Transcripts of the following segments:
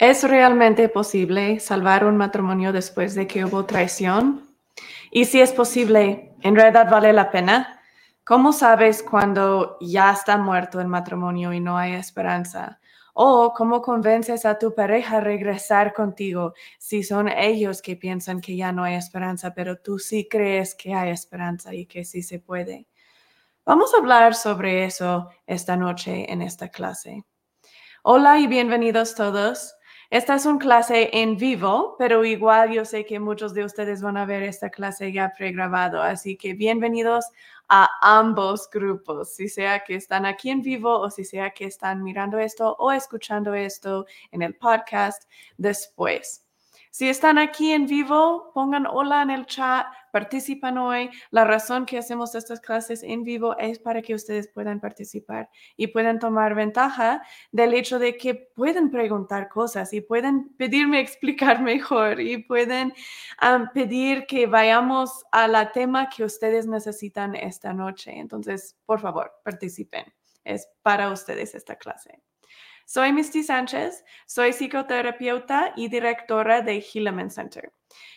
¿Es realmente posible salvar un matrimonio después de que hubo traición? Y si es posible, ¿en realidad vale la pena? ¿Cómo sabes cuando ya está muerto el matrimonio y no hay esperanza? ¿O cómo convences a tu pareja a regresar contigo si son ellos que piensan que ya no hay esperanza, pero tú sí crees que hay esperanza y que sí se puede? Vamos a hablar sobre eso esta noche en esta clase. Hola y bienvenidos todos. Esta es una clase en vivo, pero igual yo sé que muchos de ustedes van a ver esta clase ya pregrabado, así que bienvenidos a ambos grupos, si sea que están aquí en vivo o si sea que están mirando esto o escuchando esto en el podcast después. Si están aquí en vivo, pongan hola en el chat, participan hoy. La razón que hacemos estas clases en vivo es para que ustedes puedan participar y puedan tomar ventaja del hecho de que pueden preguntar cosas y pueden pedirme explicar mejor y pueden pedir que vayamos a la tema que ustedes necesitan esta noche. Entonces, por favor, participen. Es para ustedes esta clase. Soy Misty Sánchez, soy psicoterapeuta y directora de Hilleman Center.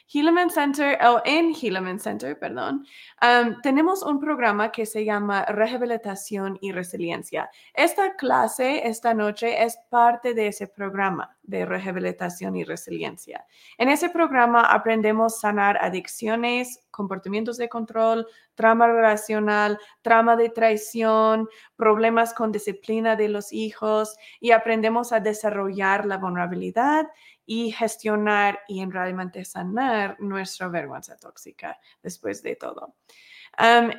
Hilleman Center, o en Hilleman Center, perdón, tenemos un programa que se llama Rehabilitación y Resiliencia. Esta clase esta noche es parte de ese programa de rehabilitación y resiliencia. En ese programa aprendemos sanar adicciones, comportamientos de control, trauma relacional, trauma de traición, problemas con disciplina de los hijos y aprendemos a desarrollar la vulnerabilidad y gestionar y realmente sanar nuestra vergüenza tóxica después de todo.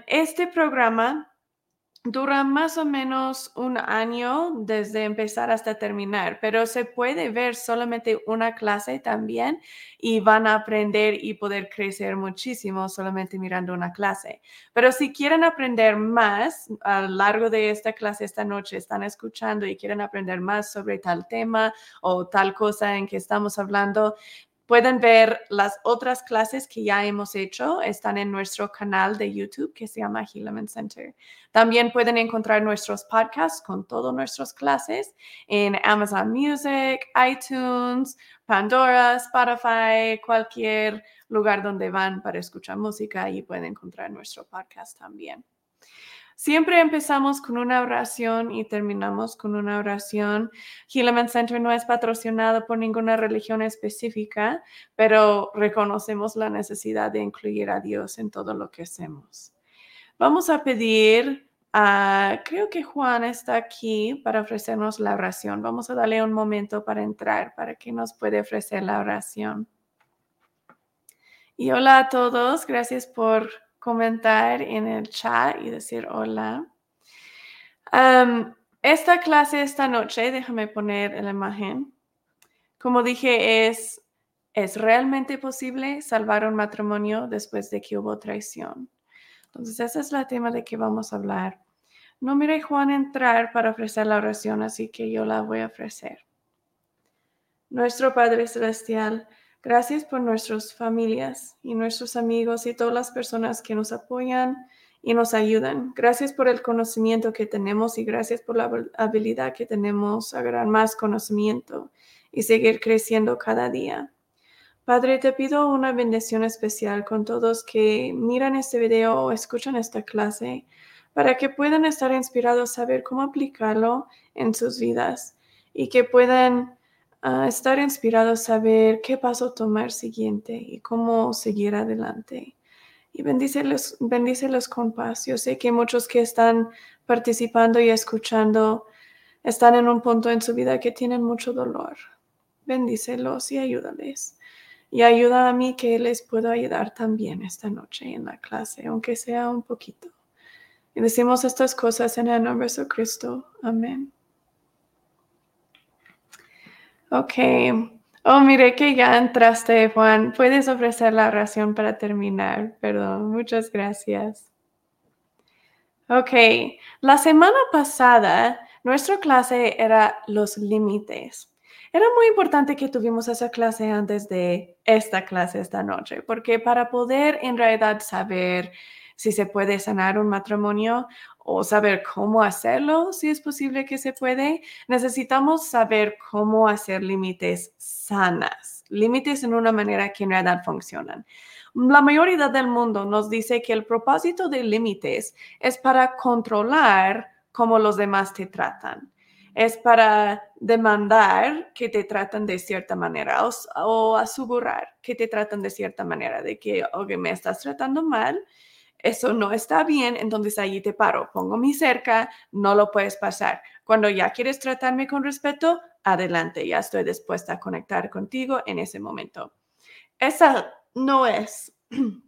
este programa dura más o menos un año desde empezar hasta terminar, pero se puede ver solamente una clase también y van a aprender y poder crecer muchísimo solamente mirando una clase. Pero si quieren aprender más a lo largo de esta clase esta noche, están escuchando y quieren aprender más sobre tal tema o tal cosa en que estamos hablando, Pueden ver las otras clases que ya hemos hecho, están en nuestro canal de YouTube que se llama Hilleman Center. También pueden encontrar nuestros podcasts con todas nuestras clases en Amazon Music, iTunes, Pandora, Spotify, cualquier lugar donde van para escuchar música y pueden encontrar nuestro podcast también. Siempre empezamos con una oración y terminamos con una oración. Hilleman Center no es patrocinado por ninguna religión específica, pero reconocemos la necesidad de incluir a Dios en todo lo que hacemos. Vamos a pedir a, creo que Juan está aquí para ofrecernos la oración. Vamos a darle un momento para entrar, para que nos pueda ofrecer la oración. Y hola a todos, gracias por comentar en el chat y decir hola. esta clase esta noche, déjame poner la imagen. Como dije, es, es realmente posible salvar un matrimonio después de que hubo traición. Entonces, ese es el tema de que vamos a hablar. No mire Juan entrar para ofrecer la oración, así que yo la voy a ofrecer. Nuestro Padre Celestial, Gracias por nuestras familias y nuestros amigos y todas las personas que nos apoyan y nos ayudan. Gracias por el conocimiento que tenemos y gracias por la habilidad que tenemos a ganar más conocimiento y seguir creciendo cada día. Padre, te pido una bendición especial con todos que miran este video o escuchan esta clase para que puedan estar inspirados a saber cómo aplicarlo en sus vidas y que puedan estar inspirado a saber qué paso tomar siguiente y cómo seguir adelante. Y bendícelos, bendícelos con paz. Yo sé que muchos que están participando y escuchando están en un punto en su vida que tienen mucho dolor. Bendícelos y ayúdales. Y ayuda a mí que les pueda ayudar también esta noche en la clase, aunque sea un poquito. Y decimos estas cosas en el nombre de Cristo. Amén. Ok. Oh, mire que ya entraste, Juan. Puedes ofrecer la oración para terminar. Perdón, muchas gracias. Ok. La semana pasada, nuestra clase era los límites. Era muy importante que tuvimos esa clase antes de esta clase esta noche, porque para poder en realidad saber si se puede sanar un matrimonio o saber cómo hacerlo, si es posible que se puede. Necesitamos saber cómo hacer límites sanas, límites en una manera que en realidad funcionan. La mayoría del mundo nos dice que el propósito de límites es para controlar cómo los demás te tratan es para demandar que te tratan de cierta manera o, asegurar que te tratan de cierta manera, de que, ok, me estás tratando mal, eso no está bien, entonces allí te paro, pongo mi cerca, no lo puedes pasar. Cuando ya quieres tratarme con respeto, adelante, ya estoy dispuesta a conectar contigo en ese momento. Esa no es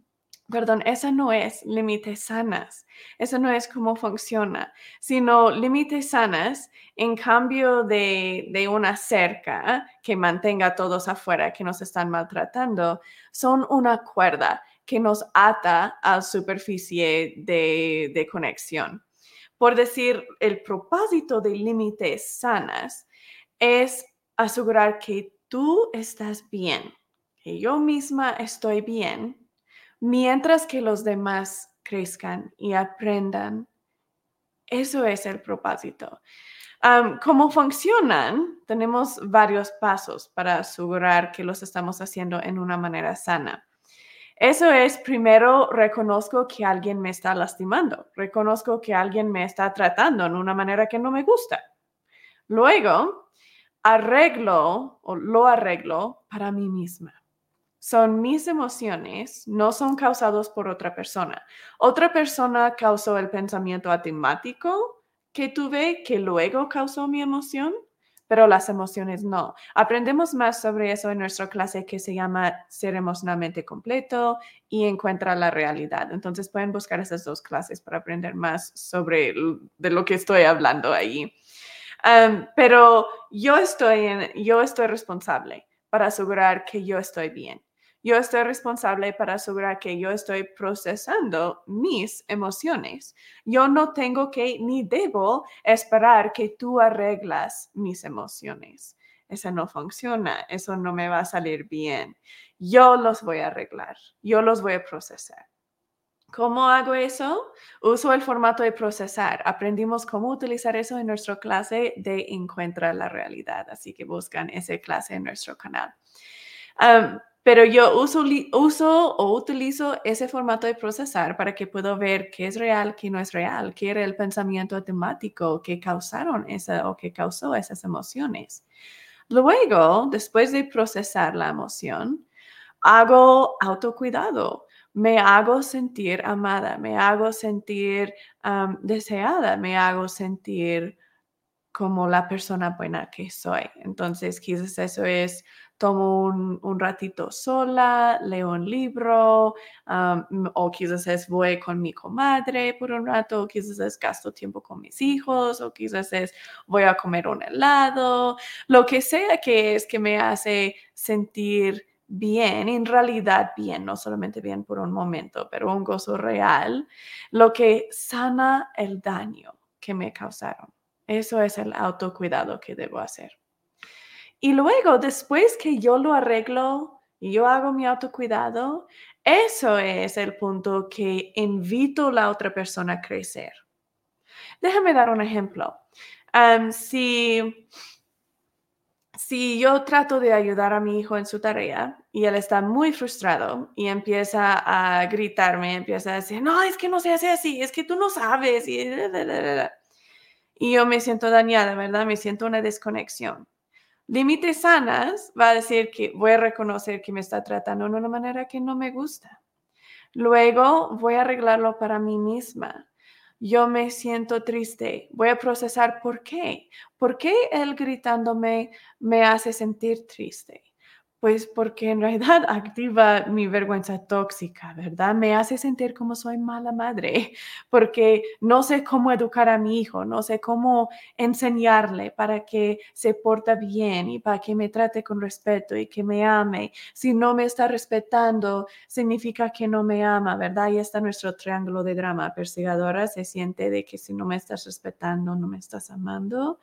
perdón, esa no es límites sanas, eso no es cómo funciona, sino límites sanas en cambio de, de, una cerca que mantenga a todos afuera que nos están maltratando, son una cuerda que nos ata a superficie de, conexión. Por decir, el propósito de límites sanas es asegurar que tú estás bien, que yo misma estoy bien mientras que los demás crezcan y aprendan. Eso es el propósito. ¿Cómo funcionan? Tenemos varios pasos para asegurar que los estamos haciendo en una manera sana. Eso es, primero, reconozco que alguien me está lastimando, reconozco que alguien me está tratando en una manera que no me gusta. Luego, arreglo o lo arreglo para mí misma son mis emociones, no son causados por otra persona. Otra persona causó el pensamiento atemático que tuve, que luego causó mi emoción, pero las emociones no. Aprendemos más sobre eso en nuestra clase que se llama Ser emocionalmente completo y Encuentra la realidad. Entonces pueden buscar esas dos clases para aprender más sobre de lo que estoy hablando ahí. pero yo estoy, yo estoy responsable para asegurar que yo estoy bien yo estoy responsable para asegurar que yo estoy procesando mis emociones. Yo no tengo que ni debo esperar que tú arreglas mis emociones. Eso no funciona, eso no me va a salir bien. Yo los voy a arreglar, yo los voy a procesar. ¿Cómo hago eso? Uso el formato de procesar. Aprendimos cómo utilizar eso en nuestra clase de Encuentra la realidad, así que buscan esa clase en nuestro canal. Pero yo uso, uso o utilizo ese formato de procesar para que pueda ver qué es real, qué no es real, qué era el pensamiento automático que causaron esa o que causó esas emociones. Luego, después de procesar la emoción, hago autocuidado, me hago sentir amada, me hago sentir deseada, me hago sentir como la persona buena que soy. Entonces, quizás eso es tomo un, ratito sola, leo un libro, o quizás es voy con mi comadre por un rato, o quizás es gasto tiempo con mis hijos, o quizás es voy a comer un helado, lo que sea que es que me hace sentir bien, en realidad bien, no solamente bien por un momento, pero un gozo real, lo que sana el daño que me causaron. Eso es el autocuidado que debo hacer. Y luego, después que yo lo arreglo y yo hago mi autocuidado, eso es el punto que invito a la otra persona a crecer. Déjame dar un ejemplo. si, si yo trato de ayudar a mi hijo en su tarea y él está muy frustrado y empieza a gritarme, empieza a decir, no, es que no se hace así, es que tú no sabes. Y, y yo me siento dañada, ¿verdad? Me siento una desconexión. Límites sanas va a decir que voy a reconocer que me está tratando de una manera que no me gusta. Luego voy a arreglarlo para mí misma. Yo me siento triste. Voy a procesar por qué. ¿Por qué él gritándome me hace sentir triste? Pues porque en realidad activa mi vergüenza tóxica, ¿verdad? Me hace sentir como soy mala madre, porque no sé cómo educar a mi hijo, no sé cómo enseñarle para que se porta bien y para que me trate con respeto y que me ame. Si no me está respetando, significa que no me ama, ¿verdad? Ahí está nuestro triángulo de drama. Perseguidora se siente de que si no me estás respetando, no me estás amando.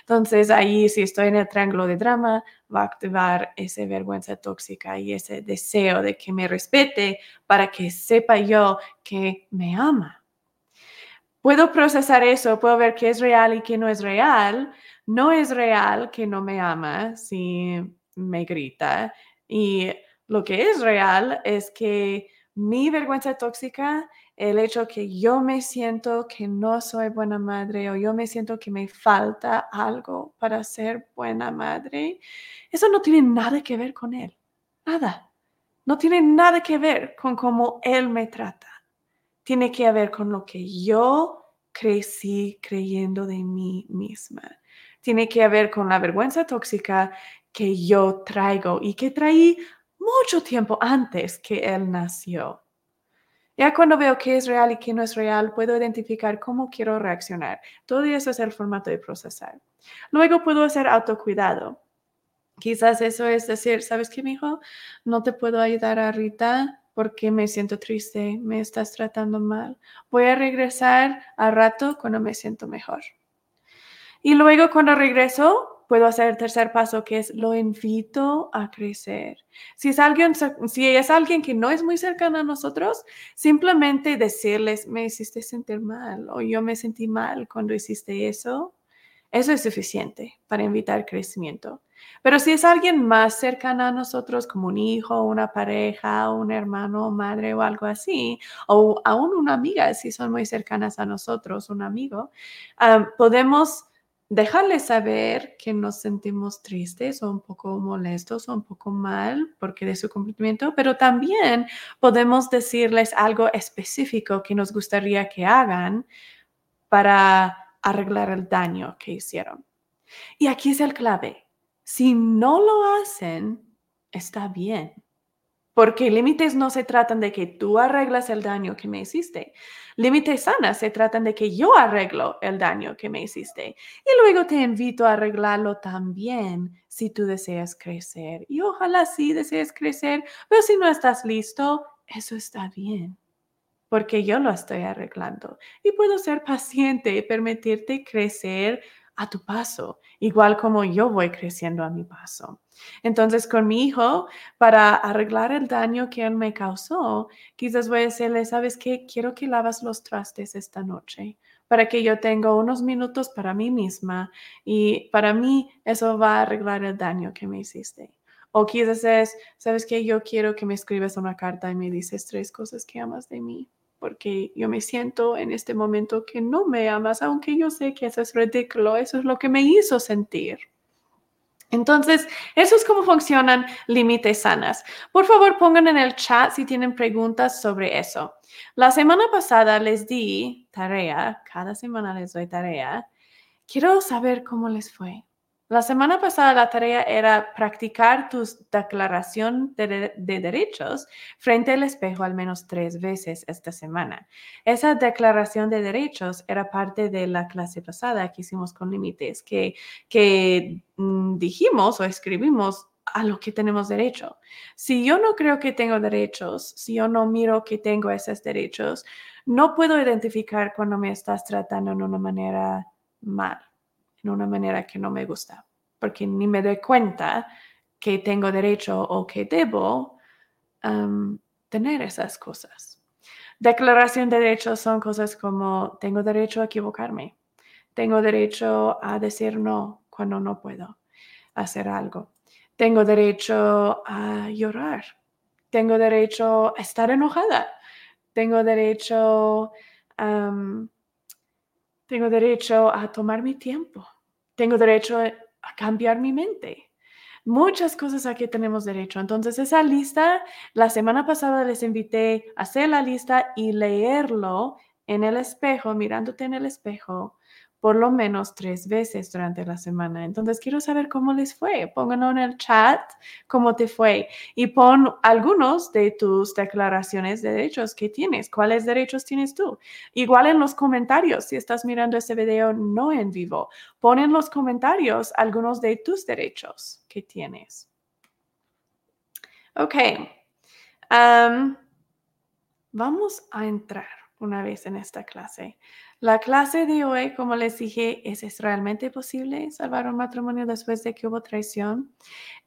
Entonces ahí si estoy en el triángulo de drama, va a activar esa vergüenza tóxica y ese deseo de que me respete para que sepa yo que me ama. Puedo procesar eso, puedo ver qué es real y qué no es real. No es real que no me ama si me grita. Y lo que es real es que mi vergüenza tóxica, el hecho que yo me siento que no soy buena madre o yo me siento que me falta algo para ser buena madre, eso no tiene nada que ver con él. Nada. No tiene nada que ver con cómo él me trata. Tiene que ver con lo que yo crecí creyendo de mí misma. Tiene que ver con la vergüenza tóxica que yo traigo y que traí mucho tiempo antes que él nació. Ya cuando veo qué es real y qué no es real, puedo identificar cómo quiero reaccionar. Todo eso es el formato de procesar. Luego puedo hacer autocuidado. Quizás eso es decir, ¿sabes qué, hijo? No te puedo ayudar ahorita porque me siento triste, me estás tratando mal. Voy a regresar a rato cuando me siento mejor. Y luego cuando regreso, puedo hacer el tercer paso, que es lo invito a crecer. Si es alguien, si es alguien que no es muy cercano a nosotros, simplemente decirles, me hiciste sentir mal o yo me sentí mal cuando hiciste eso, eso es suficiente para invitar crecimiento. Pero si es alguien más cercano a nosotros, como un hijo, una pareja, un hermano, madre o algo así, o aún una amiga, si son muy cercanas a nosotros, un amigo, ah, podemos dejarles saber que nos sentimos tristes o un poco molestos o un poco mal porque de su cumplimiento, pero también podemos decirles algo específico que nos gustaría que hagan para arreglar el daño que hicieron. Y aquí es el clave. Si no lo hacen, está bien. Porque límites no se tratan de que tú arreglas el daño que me hiciste. Límites sanas se tratan de que yo arreglo el daño que me hiciste. Y luego te invito a arreglarlo también si tú deseas crecer. Y ojalá sí desees crecer, pero si no estás listo, eso está bien. Porque yo lo estoy arreglando. Y puedo ser paciente y permitirte crecer a tu paso, igual como yo voy creciendo a mi paso. Entonces, con mi hijo, para arreglar el daño que él me causó, quizás voy a decirle, ¿sabes qué? Quiero que lavas los trastes esta noche para que yo tenga unos minutos para mí misma y para mí eso va a arreglar el daño que me hiciste. O quizás es, ¿sabes qué? Yo quiero que me escribas una carta y me dices tres cosas que amas de mí porque yo me siento en este momento que no me amas, aunque yo sé que eso es ridículo, eso es lo que me hizo sentir. Entonces, eso es cómo funcionan límites sanas. Por favor, pongan en el chat si tienen preguntas sobre eso. La semana pasada les di tarea, cada semana les doy tarea. Quiero saber cómo les fue. La semana pasada la tarea era practicar tu declaración de, derechos frente al espejo al menos tres veces esta semana. Esa declaración de derechos era parte de la clase pasada que hicimos con límites, que, que mm, dijimos o escribimos a lo que tenemos derecho. Si yo no creo que tengo derechos, si yo no miro que tengo esos derechos, no puedo identificar cuando me estás tratando de una manera mal en una manera que no me gusta, porque ni me doy cuenta que tengo derecho o que debo tener esas cosas. Declaración de derechos son cosas como tengo derecho a equivocarme, tengo derecho a decir no cuando no puedo hacer algo, tengo derecho a llorar, tengo derecho a estar enojada, tengo derecho a tengo derecho a tomar mi tiempo. Tengo derecho a cambiar mi mente. Muchas cosas aquí tenemos derecho. Entonces, esa lista, la semana pasada les invité a hacer la lista y leerlo en el espejo, mirándote en el espejo, por lo menos tres veces durante la semana. Entonces, quiero saber cómo les fue. Pónganlo en el chat cómo te fue y pon algunos de tus declaraciones de derechos que tienes. ¿Cuáles derechos tienes tú? Igual en los comentarios, si estás mirando este video no en vivo, pon en los comentarios algunos de tus derechos que tienes. Ok. vamos a entrar una vez en esta clase. La clase de hoy, como les dije, ¿es, ¿es realmente posible salvar un matrimonio después de que hubo traición?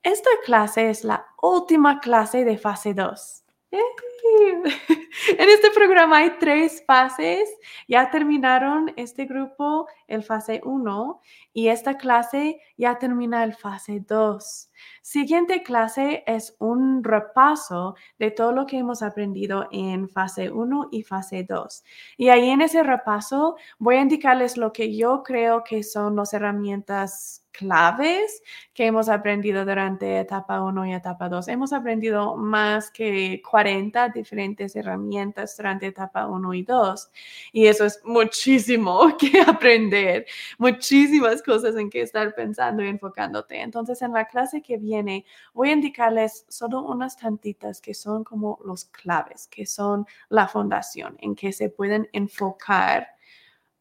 Esta clase es la última clase de fase 2. En este programa hay tres fases. Ya terminaron este grupo, el fase 1, y esta clase ya termina el fase 2. Siguiente clase es un repaso de todo lo que hemos aprendido en fase 1 y fase 2. Y ahí en ese repaso voy a indicarles lo que yo creo que son las herramientas claves que hemos aprendido durante etapa 1 y etapa 2. Hemos aprendido más que 40 diferentes herramientas durante etapa 1 y 2 y eso es muchísimo que aprender, muchísimas cosas en que estar pensando y enfocándote. Entonces en la clase que viene voy a indicarles solo unas tantitas que son como los claves, que son la fundación en que se pueden enfocar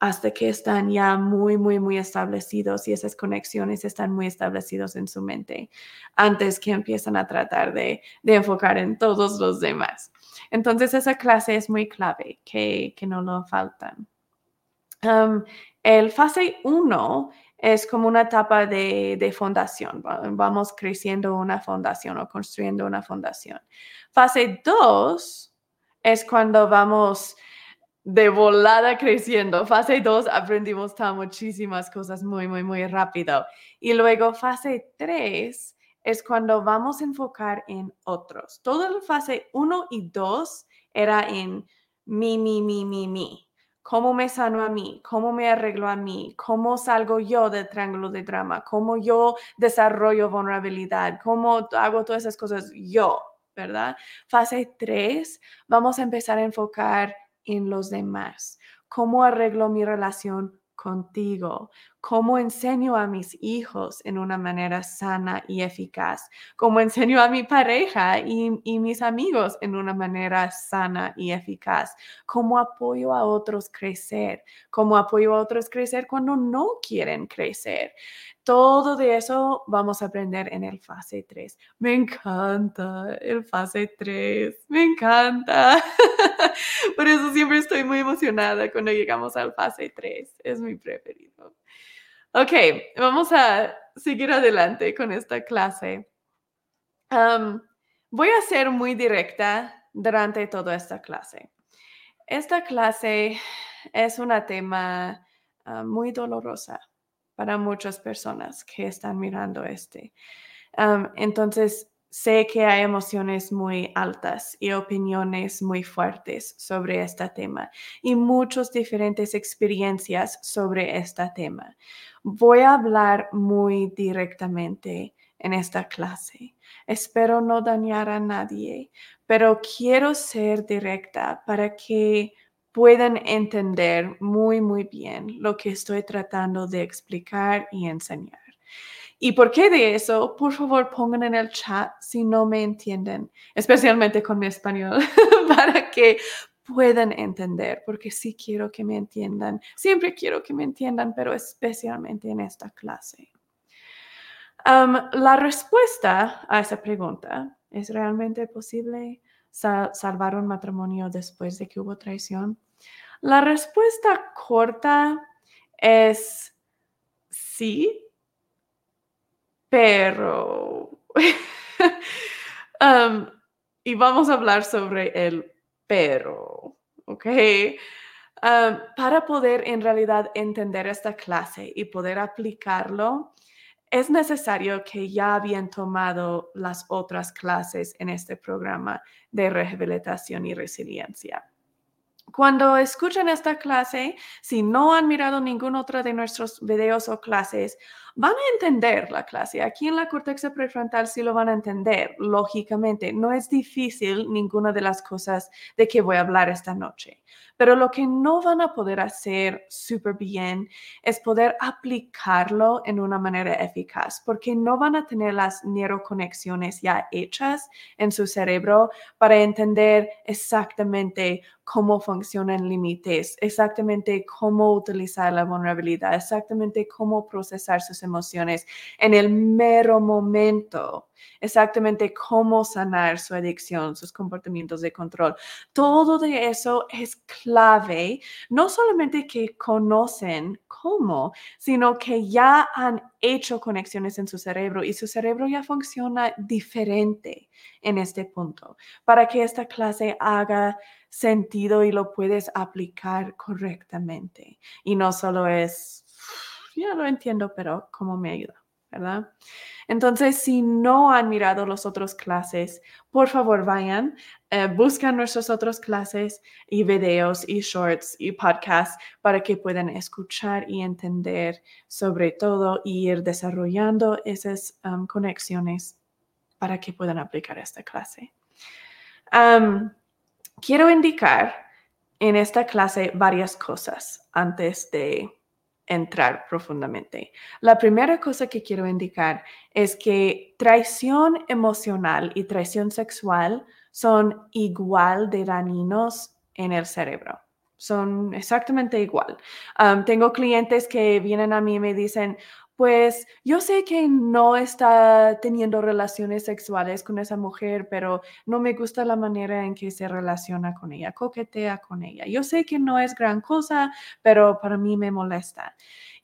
hasta que están ya muy, muy, muy establecidos y esas conexiones están muy establecidos en su mente antes que empiezan a tratar de, enfocar en todos los demás. Entonces, esa clase es muy clave, que, no lo faltan. Um, el fase 1 es como una etapa de, de, fundación. Vamos creciendo una fundación o construyendo una fundación. Fase 2 es cuando vamos de volada creciendo. Fase 2 aprendimos muchísimas cosas muy, muy, muy rápido. Y luego fase 3 es cuando vamos a enfocar en otros. Todo el fase 1 y 2 era en mi, mi, mi, mi, mi. ¿Cómo me sano a mí? ¿Cómo me arreglo a mí? ¿Cómo salgo yo del triángulo de drama? ¿Cómo yo desarrollo vulnerabilidad? ¿Cómo hago todas esas cosas yo? ¿Verdad? Fase 3, vamos a empezar a enfocar en los demás? ¿Cómo arreglo mi relación contigo? ¿Cómo enseño a mis hijos en una manera sana y eficaz? ¿Cómo enseño a mi pareja y, y, mis amigos en una manera sana y eficaz? ¿Cómo apoyo a otros crecer? ¿Cómo apoyo a otros crecer cuando no quieren crecer? Todo de eso vamos a aprender en el fase 3. Me encanta el fase 3, me encanta. Por eso siempre estoy muy emocionada cuando llegamos al fase 3. Es mi preferido. Ok, vamos a seguir adelante con esta clase. voy a ser muy directa durante toda esta clase. Esta clase es un tema ah, muy dolorosa para muchas personas que están mirando este. entonces, sé que hay emociones muy altas y opiniones muy fuertes sobre este tema y muchas diferentes experiencias sobre este tema. Voy a hablar muy directamente en esta clase. Espero no dañar a nadie, pero quiero ser directa para que puedan entender muy, muy bien lo que estoy tratando de explicar y enseñar. ¿Y por qué de eso? Por favor, pongan en el chat si no me entienden, especialmente con mi español, para que puedan entender, porque sí quiero que me entiendan. Siempre quiero que me entiendan, pero especialmente en esta clase. la respuesta a esa pregunta, ¿es realmente posible salvar un matrimonio después de que hubo traición? La respuesta corta es sí, pero... y vamos a hablar sobre el pero, ¿ok? para poder en realidad entender esta clase y poder aplicarlo, es necesario que ya habían tomado las otras clases en este programa de rehabilitación y resiliencia. Cuando escuchan esta clase, si no han mirado ningún otro de nuestros videos o clases, van a entender la clase. Aquí en la corteza prefrontal sí lo van a entender, lógicamente. No es difícil ninguna de las cosas de que voy a hablar esta noche. Pero lo que no van a poder hacer súper bien es poder aplicarlo en una manera eficaz, porque no van a tener las neuroconexiones ya hechas en su cerebro para entender exactamente cómo funcionan límites, exactamente cómo utilizar la vulnerabilidad, exactamente cómo procesar sus emociones emociones en el mero momento exactamente cómo sanar su adicción, sus comportamientos de control. Todo de eso es clave, no solamente que conocen cómo, sino que ya han hecho conexiones en su cerebro y su cerebro ya funciona diferente en este punto para que esta clase haga sentido y lo puedes aplicar correctamente. Y no solo es, ya lo entiendo, pero ¿cómo me ayuda? ¿verdad? Entonces, si no han mirado las otras clases, por favor vayan, eh, buscan nuestras otras clases y videos y shorts y podcasts para que puedan escuchar y entender sobre todo y ir desarrollando esas um, conexiones para que puedan aplicar esta clase. Um, quiero indicar en esta clase varias cosas antes de entrar profundamente. La primera cosa que quiero indicar es que traición emocional y traición sexual son igual de dañinos en el cerebro. Son exactamente igual. tengo clientes que vienen a mí y me dicen, pues yo sé que no está teniendo relaciones sexuales con esa mujer, pero no me gusta la manera en que se relaciona con ella, coquetea con ella. Yo sé que no es gran cosa, pero para mí me molesta.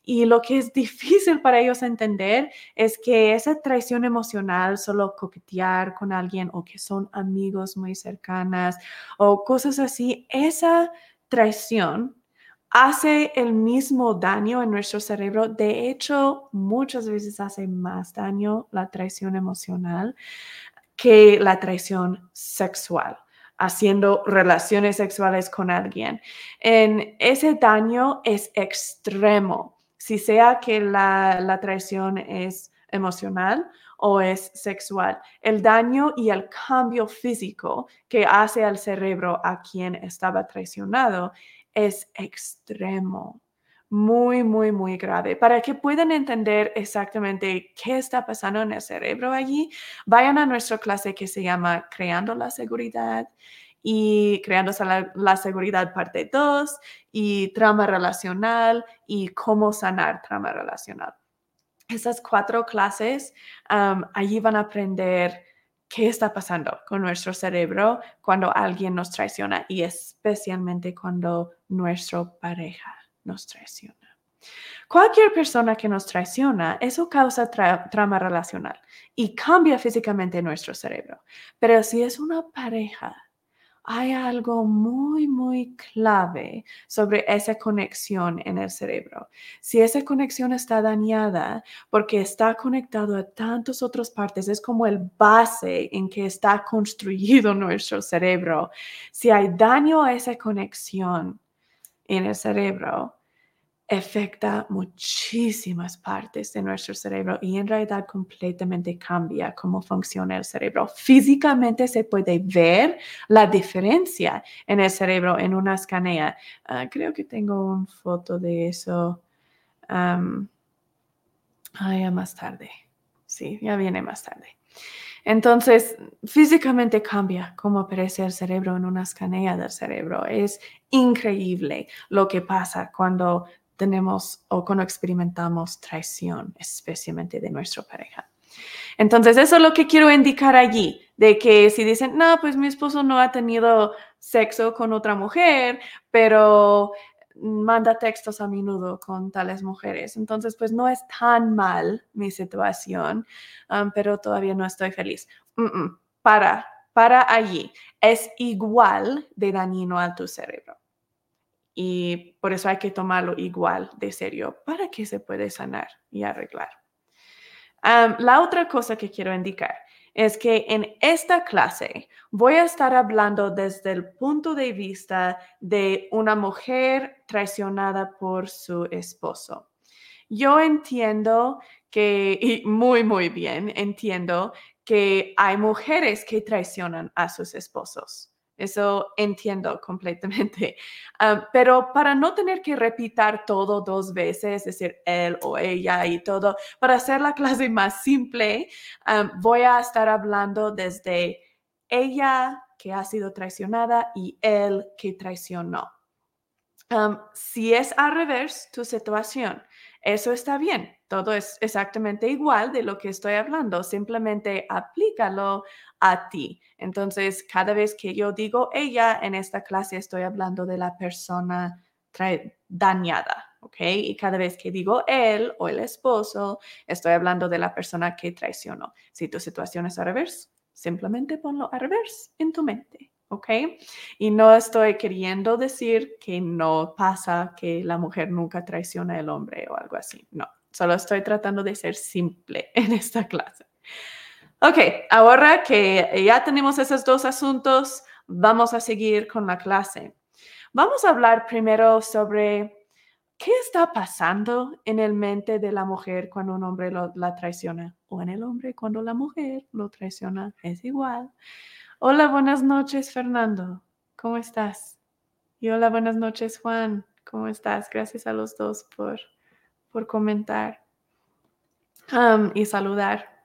Y lo que es difícil para ellos entender es que esa traición emocional, solo coquetear con alguien o que son amigos muy cercanas o cosas así, esa traición hace el mismo daño en nuestro cerebro. De hecho, muchas veces hace más daño la traición emocional que la traición sexual haciendo relaciones sexuales con alguien. En ese daño es extremo, si sea que la, la traición es emocional o es sexual. El daño y el cambio físico que hace al cerebro a quien estaba traicionado es extremo, muy, muy, muy grave. Para que puedan entender exactamente qué está pasando en el cerebro allí, vayan a nuestra clase que se llama Creando la Seguridad y Creando la, Seguridad parte 2 y Trama Relacional y Cómo Sanar Trama Relacional. Esas cuatro clases, allí van a aprender qué está pasando con nuestro cerebro cuando alguien nos traiciona y especialmente cuando nuestra pareja nos traiciona. Cualquier persona que nos traiciona, eso causa trama relacional y cambia físicamente nuestro cerebro. Pero si es una pareja hay algo muy, muy clave sobre esa conexión en el cerebro. Si esa conexión está dañada porque está conectado a tantas otras partes, es como el base en que está construido nuestro cerebro. Si hay daño a esa conexión en el cerebro, afecta muchísimas partes de nuestro cerebro y en realidad completamente cambia cómo funciona el cerebro. Físicamente se puede ver la diferencia en el cerebro en una escanea. Ah, creo que tengo una foto de eso. Um, ya más tarde. Sí, ya viene más tarde. Entonces, físicamente cambia cómo aparece el cerebro en una escanea del cerebro. Es increíble lo que pasa cuando tenemos o cuando experimentamos traición, especialmente de nuestra pareja. Entonces, eso es lo que quiero indicar allí, de que si dicen, no, pues mi esposo no ha tenido sexo con otra mujer, pero manda textos a menudo con tales mujeres. Entonces, pues no es tan mal mi situación, um, pero todavía no estoy feliz. para, para allí. Es igual de dañino a tu cerebro y por eso hay que tomarlo igual de serio para que se pueda sanar y arreglar. la otra cosa que quiero indicar es que en esta clase voy a estar hablando desde el punto de vista de una mujer traicionada por su esposo. Yo entiendo que, y muy, muy bien, entiendo que hay mujeres que traicionan a sus esposos. Eso entiendo completamente. Ah, pero para no tener que repitir todo dos veces, es decir, él o ella y todo, para hacer la clase más simple, ah, voy a estar hablando desde ella que ha sido traicionada y él que traicionó. Ah, si es al revés tu situación, eso está bien. Todo es exactamente igual de lo que estoy hablando, simplemente aplícalo a ti. Entonces, cada vez que yo digo ella en esta clase, estoy hablando de la persona dañada, ¿ok? Y cada vez que digo él o el esposo, estoy hablando de la persona que traicionó. Si tu situación es al revés, simplemente ponlo al revés en tu mente. ¿ok? Y no estoy queriendo decir que no pasa que la mujer nunca traiciona al hombre o algo así. No, solo estoy tratando de ser simple en esta clase. Ok, ahora que ya tenemos esos dos asuntos, vamos a seguir con la clase. Vamos a hablar primero sobre qué está pasando en el mente de la mujer cuando un hombre la traiciona o en el hombre cuando la mujer lo traiciona. Es igual. Hola, buenas noches, Fernando. ¿Cómo estás? Y hola, buenas noches, Juan. ¿Cómo estás? Gracias a los dos por, por comentar y saludar.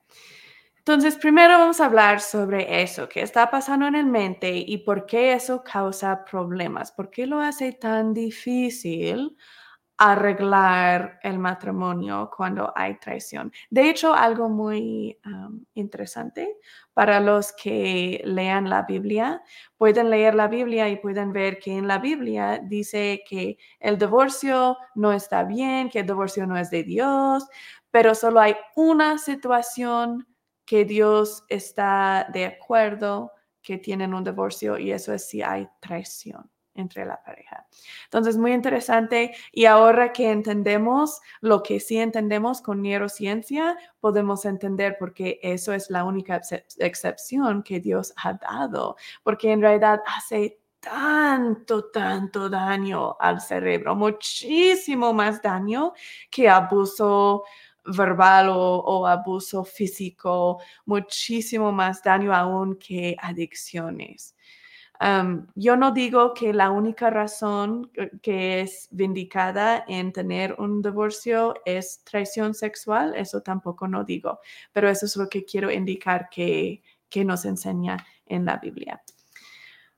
Entonces, primero vamos a hablar sobre eso, qué está pasando en el mente y por qué eso causa problemas, por qué lo hace tan difícil arreglar el matrimonio cuando hay traición. De hecho, algo muy interesante para los que lean la Biblia, pueden leer la Biblia y pueden ver que en la Biblia dice que el divorcio no está bien, que el divorcio no es de Dios, pero solo hay una situación que Dios está de acuerdo que tienen un divorcio y eso es si hay traición entre la pareja. Entonces, muy interesante. Y ahora que entendemos lo que sí entendemos con neurociencia, podemos entender por qué eso es la única excepción que Dios ha dado, porque en realidad hace tanto, tanto daño al cerebro, muchísimo más daño que abuso verbal o, o, abuso físico, muchísimo más daño aún que adicciones yo no digo que la única razón que es vindicada en tener un divorcio es traición sexual, eso tampoco no digo, pero eso es lo que quiero indicar que, que nos enseña en la Biblia.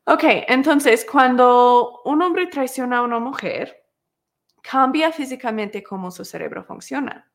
Ok, entonces cuando un hombre traiciona a una mujer, cambia físicamente cómo su cerebro funciona.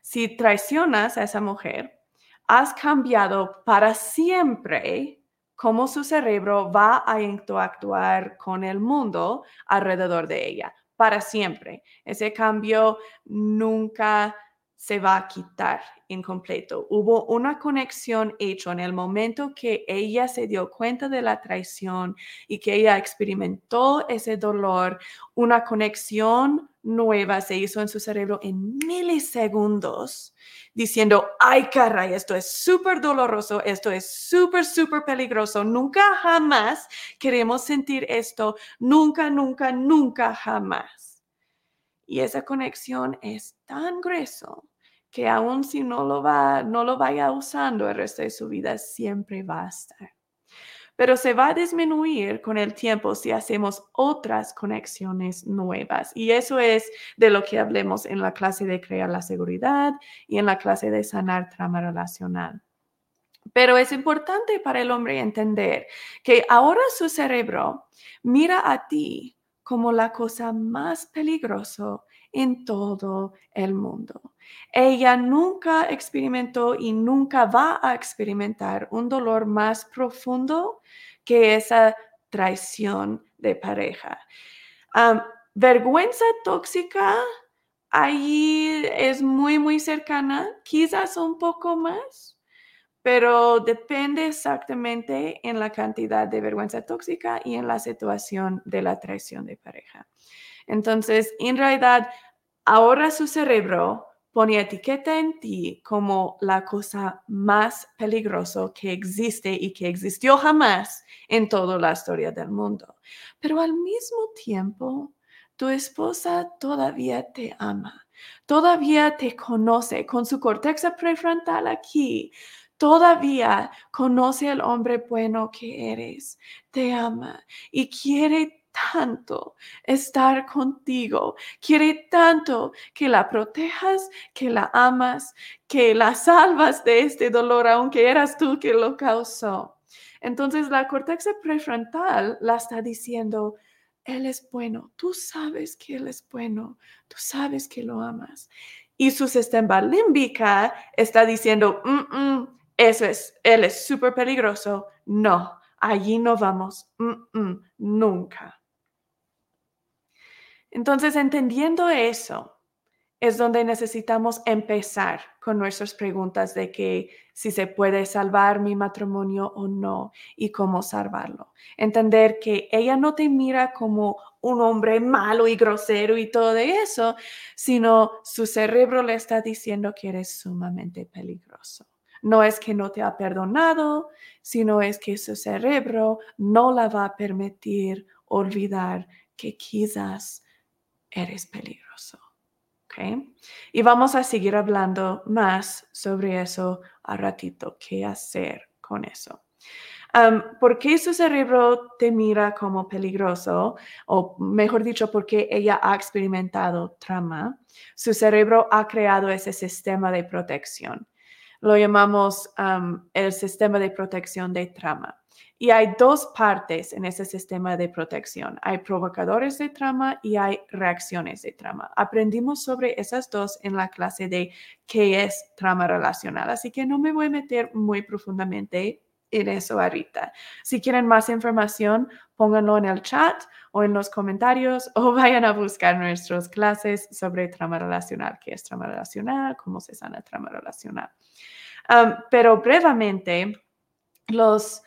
Si traicionas a esa mujer, has cambiado para siempre cómo su cerebro va a interactuar con el mundo alrededor de ella para siempre. Ese cambio nunca se va a quitar incompleto. Hubo una conexión hecha en el momento que ella se dio cuenta de la traición y que ella experimentó ese dolor, una conexión nueva se hizo en su cerebro en milisegundos diciendo, ay caray, esto es súper doloroso, esto es súper, súper peligroso, nunca jamás queremos sentir esto, nunca, nunca, nunca jamás. Y esa conexión es tan grueso que aun si no lo va, no lo vaya usando el resto de su vida, siempre va a estar pero se va a disminuir con el tiempo si hacemos otras conexiones nuevas. Y eso es de lo que hablemos en la clase de crear la seguridad y en la clase de sanar trama relacional. Pero es importante para el hombre entender que ahora su cerebro mira a ti como la cosa más peligrosa en todo el mundo. Ella nunca experimentó y nunca va a experimentar un dolor más profundo que esa traición de pareja. vergüenza tóxica, ahí es muy, muy cercana, quizás un poco más, pero depende exactamente en la cantidad de vergüenza tóxica y en la situación de la traición de pareja. Entonces, en realidad, ahora su cerebro pone etiqueta en ti como la cosa más peligrosa que existe y que existió jamás en toda la historia del mundo. Pero al mismo tiempo, tu esposa todavía te ama, todavía te conoce con su corteza prefrontal aquí. Todavía conoce al hombre bueno que eres, te ama y quiere tanto estar contigo, quiere tanto que la protejas, que la amas, que la salvas de este dolor, aunque eras tú que lo causó. Entonces la corteza prefrontal la está diciendo, Él es bueno, tú sabes que Él es bueno, tú sabes que lo amas. y su sistema límbica está diciendo, eso es, él es súper peligroso. No, allí no vamos, nunca. Entonces, entendiendo eso, es donde necesitamos empezar con nuestras preguntas de que si se puede salvar mi matrimonio o no y cómo salvarlo. Entender que ella no te mira como un hombre malo y grosero y todo eso, sino su cerebro le está diciendo que eres sumamente peligroso. No es que no te ha perdonado, sino es que su cerebro no la va a permitir olvidar que quizás eres peligroso. Y vamos a seguir hablando más sobre eso a ratito, qué hacer con eso. ¿Por qué su cerebro te mira como peligroso? O mejor dicho, porque ella ha experimentado trauma. Su cerebro ha creado ese sistema de protección. Lo llamamos el sistema de protección de trauma. Y hay dos partes en ese sistema de protección. Hay provocadores de trama y hay reacciones de trama. Aprendimos sobre esas dos en la clase de qué es trama relacional, así que no me voy a meter muy profundamente en eso ahorita. Si quieren más información, pónganlo en el chat o en los comentarios o vayan a buscar nuestras clases sobre trama relacional, qué es trama relacional, cómo se sana trama relacional. pero brevemente, los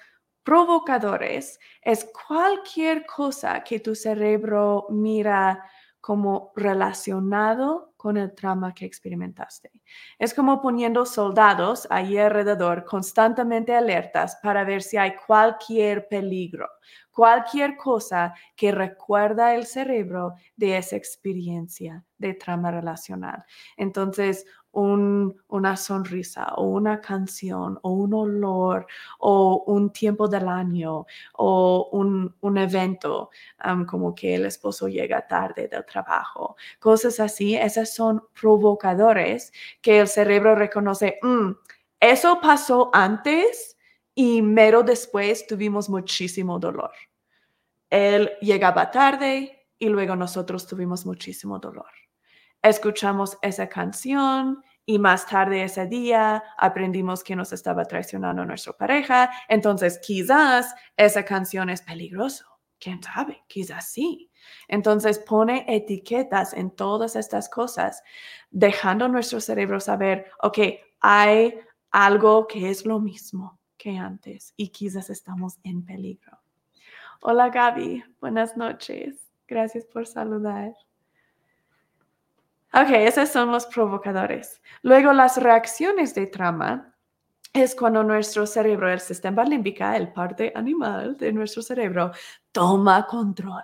provocadores es cualquier cosa que tu cerebro mira como relacionado con el trauma que experimentaste. Es como poniendo soldados ahí alrededor constantemente alertas para ver si hay cualquier peligro, cualquier cosa que recuerda el cerebro de esa experiencia de trauma relacional. Entonces, una sonrisa o una canción o un olor o un tiempo del año o un, evento como que el esposo llega tarde del trabajo. Cosas así, esas son provocadores que el cerebro reconoce, mm, eso pasó antes y mero después tuvimos muchísimo dolor. Él llegaba tarde y luego nosotros tuvimos muchísimo dolor escuchamos esa canción y más tarde ese día aprendimos que nos estaba traicionando nuestra pareja, entonces quizás esa canción es peligroso. ¿Quién sabe? Quizás sí. Entonces pone etiquetas en todas estas cosas, dejando nuestro cerebro saber, ok, hay algo que es lo mismo que antes y quizás estamos en peligro. Hola Gaby, buenas noches. Gracias por saludar. Ok, esos son los provocadores. Luego, las reacciones de trama es cuando nuestro cerebro, el sistema límbico, el parte animal de nuestro cerebro, toma control.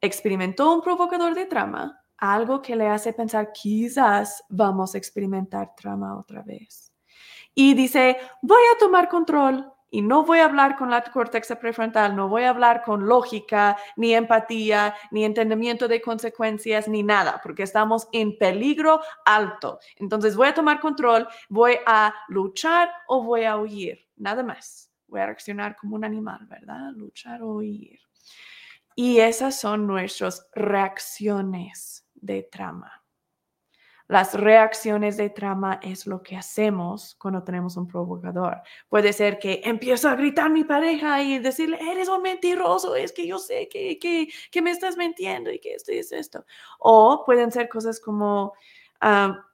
Experimentó un provocador de trama, algo que le hace pensar quizás vamos a experimentar trama otra vez. Y dice, voy a tomar control y no voy a hablar con la corteza prefrontal, no voy a hablar con lógica, ni empatía, ni entendimiento de consecuencias, ni nada, porque estamos en peligro alto. Entonces voy a tomar control, voy a luchar o voy a huir, nada más. Voy a reaccionar como un animal, ¿verdad? Luchar o huir. Y esas son nuestras reacciones de trama. Las reacciones de trama es lo que hacemos cuando tenemos un provocador. Puede ser que empiezo a gritar mi pareja y decirle, eres un mentiroso, es que yo sé que, que, que me estás mintiendo y que esto es esto. O pueden ser cosas como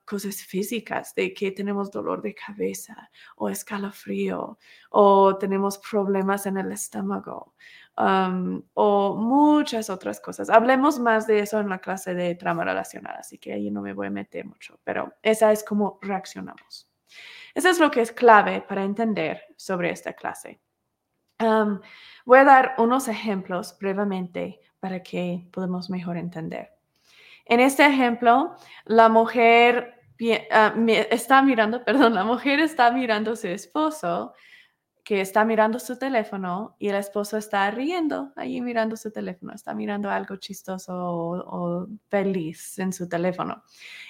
cosas físicas, de que tenemos dolor de cabeza o escalofrío o tenemos problemas en el estómago o muchas otras cosas. Hablemos más de eso en la clase de trama relacional, así que ahí no me voy a meter mucho, pero esa es cómo reaccionamos. Eso es lo que es clave para entender sobre esta clase. voy a dar unos ejemplos brevemente para que podamos mejor entender. En este ejemplo, la mujer ah, está mirando, perdón, la mujer está mirando a su esposo que está mirando su teléfono y el esposo está riendo ahí mirando su teléfono, está mirando algo chistoso o, feliz en su teléfono.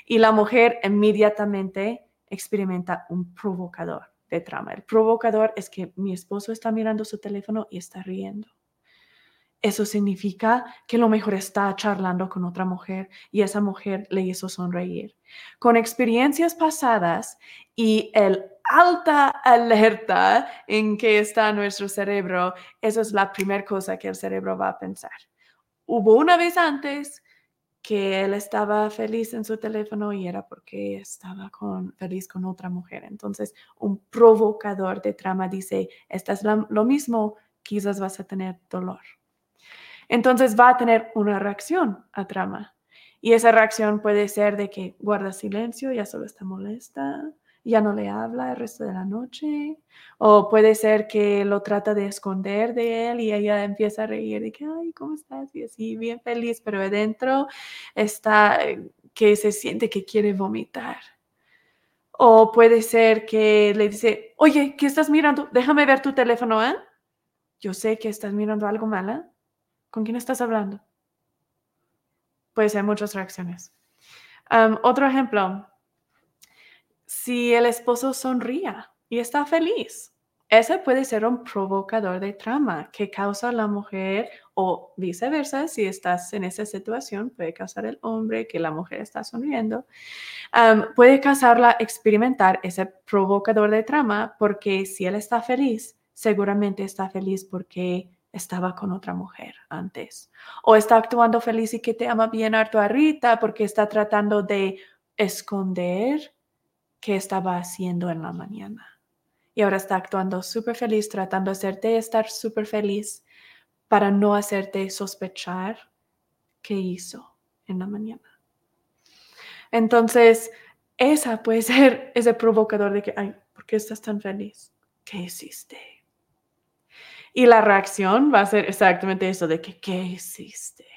Y la mujer inmediatamente experimenta un provocador de trama. El provocador es que mi esposo está mirando su teléfono y está riendo. eso significa que lo mejor está charlando con otra mujer y esa mujer le hizo sonreír. Con experiencias pasadas y el alta alerta en que está nuestro cerebro, eso es la primera cosa que el cerebro va a pensar. Hubo una vez antes que él estaba feliz en su teléfono y era porque estaba con, feliz con otra mujer. Entonces, un provocador de trama dice, esta es lo mismo, quizás vas a tener dolor. Entonces va a tener una reacción a trama. Y esa reacción puede ser de que guarda silencio, ya solo está molesta, ya no le habla el resto de la noche. O puede ser que lo trata de esconder de él y ella empieza a reír de que, ay, ¿cómo estás? Y así, bien feliz, pero adentro está eh, que se siente que quiere vomitar. O puede ser que le dice, oye, ¿qué estás mirando? Déjame ver tu teléfono, ¿eh? Yo sé que estás mirando algo mala. ¿Con quién estás hablando? Puede ser muchas reacciones. otro ejemplo, si el esposo sonría y está feliz, ese puede ser un provocador de trama que causa a la mujer o viceversa, si estás en esa situación, puede causar el hombre que la mujer está sonriendo, puede causarla experimentar ese provocador de trama porque si él está feliz, seguramente está feliz porque estaba con otra mujer antes. O está actuando feliz y que te ama bien harto a Rita porque está tratando de esconder qué estaba haciendo en la mañana. Y ahora está actuando súper feliz, tratando de hacerte estar súper feliz para no hacerte sospechar qué hizo en la mañana. Entonces, esa puede ser ese provocador de que, ay, ¿por qué estás tan feliz? ¿Qué hiciste? Y la reacción va a ser exactamente eso de que, ¿qué hiciste?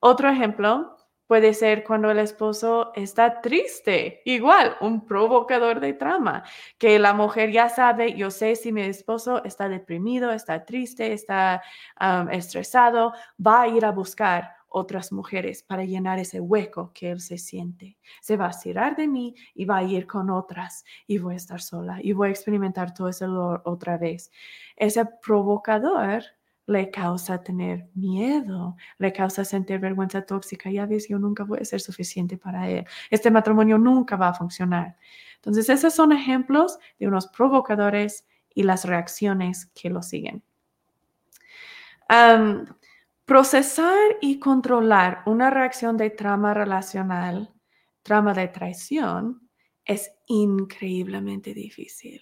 Otro ejemplo Puede ser cuando el esposo está triste, igual, un provocador de trama, que la mujer ya sabe, yo sé si mi esposo está deprimido, está triste, está estresado, va a ir a buscar otras mujeres para llenar ese hueco que él se siente. Se va a tirar de mí y va a ir con otras y voy a estar sola y voy a experimentar todo ese dolor otra vez. Ese provocador le causa tener miedo, le causa sentir vergüenza tóxica. Ya ves, yo nunca voy a ser suficiente para él. Este matrimonio nunca va a funcionar. Entonces, esos son ejemplos de unos provocadores y las reacciones que lo siguen. procesar y controlar una reacción de trama relacional, trama de traición, es increíblemente difícil.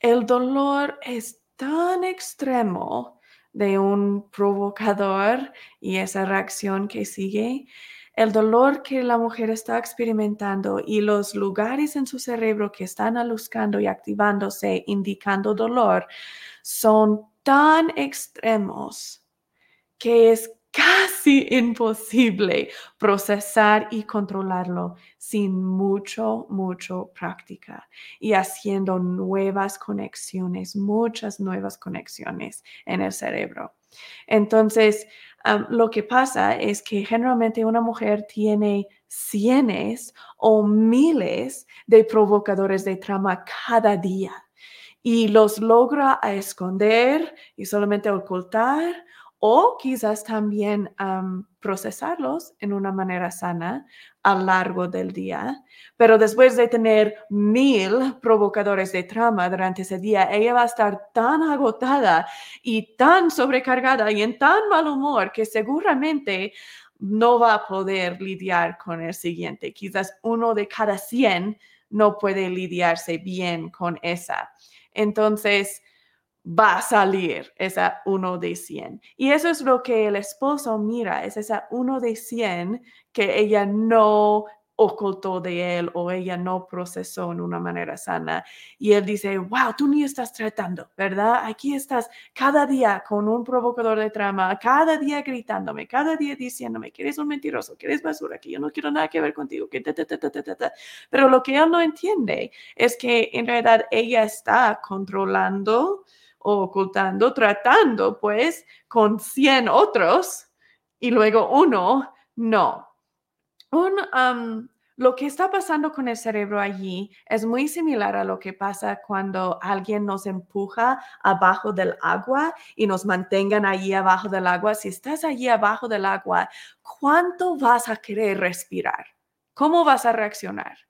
El dolor es tan extremo de un provocador y esa reacción que sigue, el dolor que la mujer está experimentando y los lugares en su cerebro que están aluscando y activándose indicando dolor son tan extremos que es casi imposible procesar y controlarlo sin mucho, mucho práctica y haciendo nuevas conexiones, muchas nuevas conexiones en el cerebro. Entonces, lo que pasa es que generalmente una mujer tiene cientos o miles de provocadores de trama cada día y los logra esconder y solamente ocultar o quizás también procesarlos en una manera sana a largo del día. Pero después de tener mil provocadores de trama durante ese día, ella va a estar tan agotada y tan sobrecargada y en tan mal humor que seguramente no va a poder lidiar con el siguiente. Quizás uno de cada cien no puede lidiarse bien con esa. Entonces, va a salir esa uno de 100. Y eso es lo que el esposo mira, es esa uno de 100 que ella no ocultó de él o ella no procesó en una manera sana. Y él dice, wow, tú ni estás tratando, ¿verdad? Aquí estás cada día con un provocador de trama, cada día gritándome, cada día diciéndome que eres un mentiroso, que eres basura, que yo no quiero nada que ver contigo, que Pero lo que él no entiende es que en realidad ella está controlando ocultando, tratando pues con 100 otros y luego uno, no. Un, lo que está pasando con el cerebro allí es muy similar a lo que pasa cuando alguien nos empuja abajo del agua y nos mantengan allí abajo del agua. Si estás allí abajo del agua, ¿cuánto vas a querer respirar? ¿Cómo vas a reaccionar?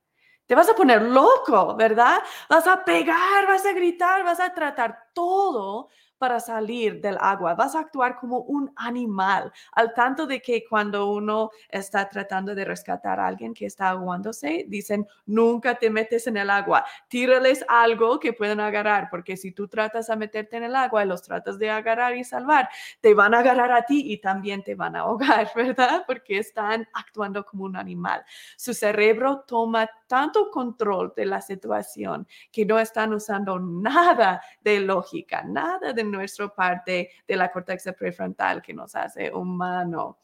Te vas a poner loco, ¿verdad? Vas a pegar, vas a gritar, vas a tratar todo para salir del agua. Vas a actuar como un animal, al tanto de que cuando uno está tratando de rescatar a alguien que está aguándose, dicen, nunca te metes en el agua, tírales algo que puedan agarrar, porque si tú tratas a meterte en el agua y los tratas de agarrar y salvar, te van a agarrar a ti y también te van a ahogar, ¿verdad? Porque están actuando como un animal. Su cerebro toma tanto control de la situación que no están usando nada de lógica, nada de nuestra parte de la corteza prefrontal que nos hace humano.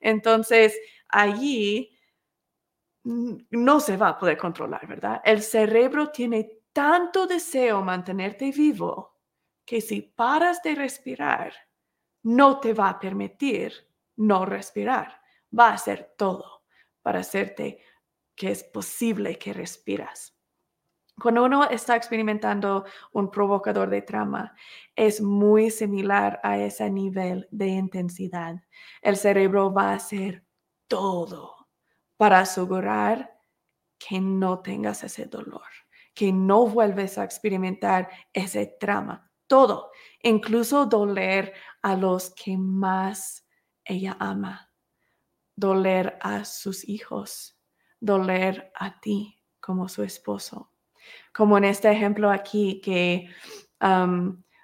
Entonces, allí no se va a poder controlar, ¿verdad? El cerebro tiene tanto deseo mantenerte vivo que si paras de respirar, no te va a permitir no respirar. Va a hacer todo para hacerte que es posible que respiras. Cuando uno está experimentando un provocador de trama, es muy similar a ese nivel de intensidad. El cerebro va a hacer todo para asegurar que no tengas ese dolor, que no vuelves a experimentar ese trama. Todo, incluso doler a los que más ella ama, doler a sus hijos, doler a ti como su esposo como en este ejemplo aquí que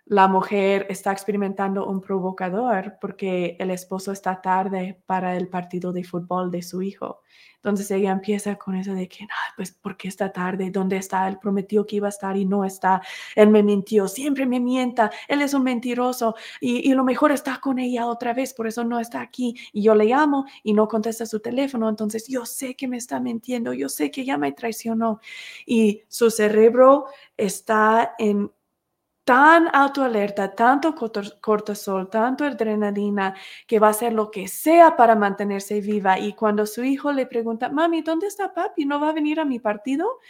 la mujer está experimentando un provocador porque el esposo está tarde para el partido de fútbol de su hijo. Entonces ella empieza con eso de que, pues, ¿por qué está tarde? ¿Dónde está? Él prometió que iba a estar y no está. Él me mintió, siempre me mienta. Él es un mentiroso y, y lo mejor está con ella otra vez, por eso no está aquí. Y yo le llamo y no contesta su teléfono. Entonces yo sé que me está mintiendo, yo sé que ya me traicionó. Y su cerebro está en tan autoalerta, tanto cortisol, tanto adrenalina, que va a hacer lo que sea para mantenerse viva. Y cuando su hijo le pregunta, mami, ¿dónde está papi? ¿No va a venir a mi partido?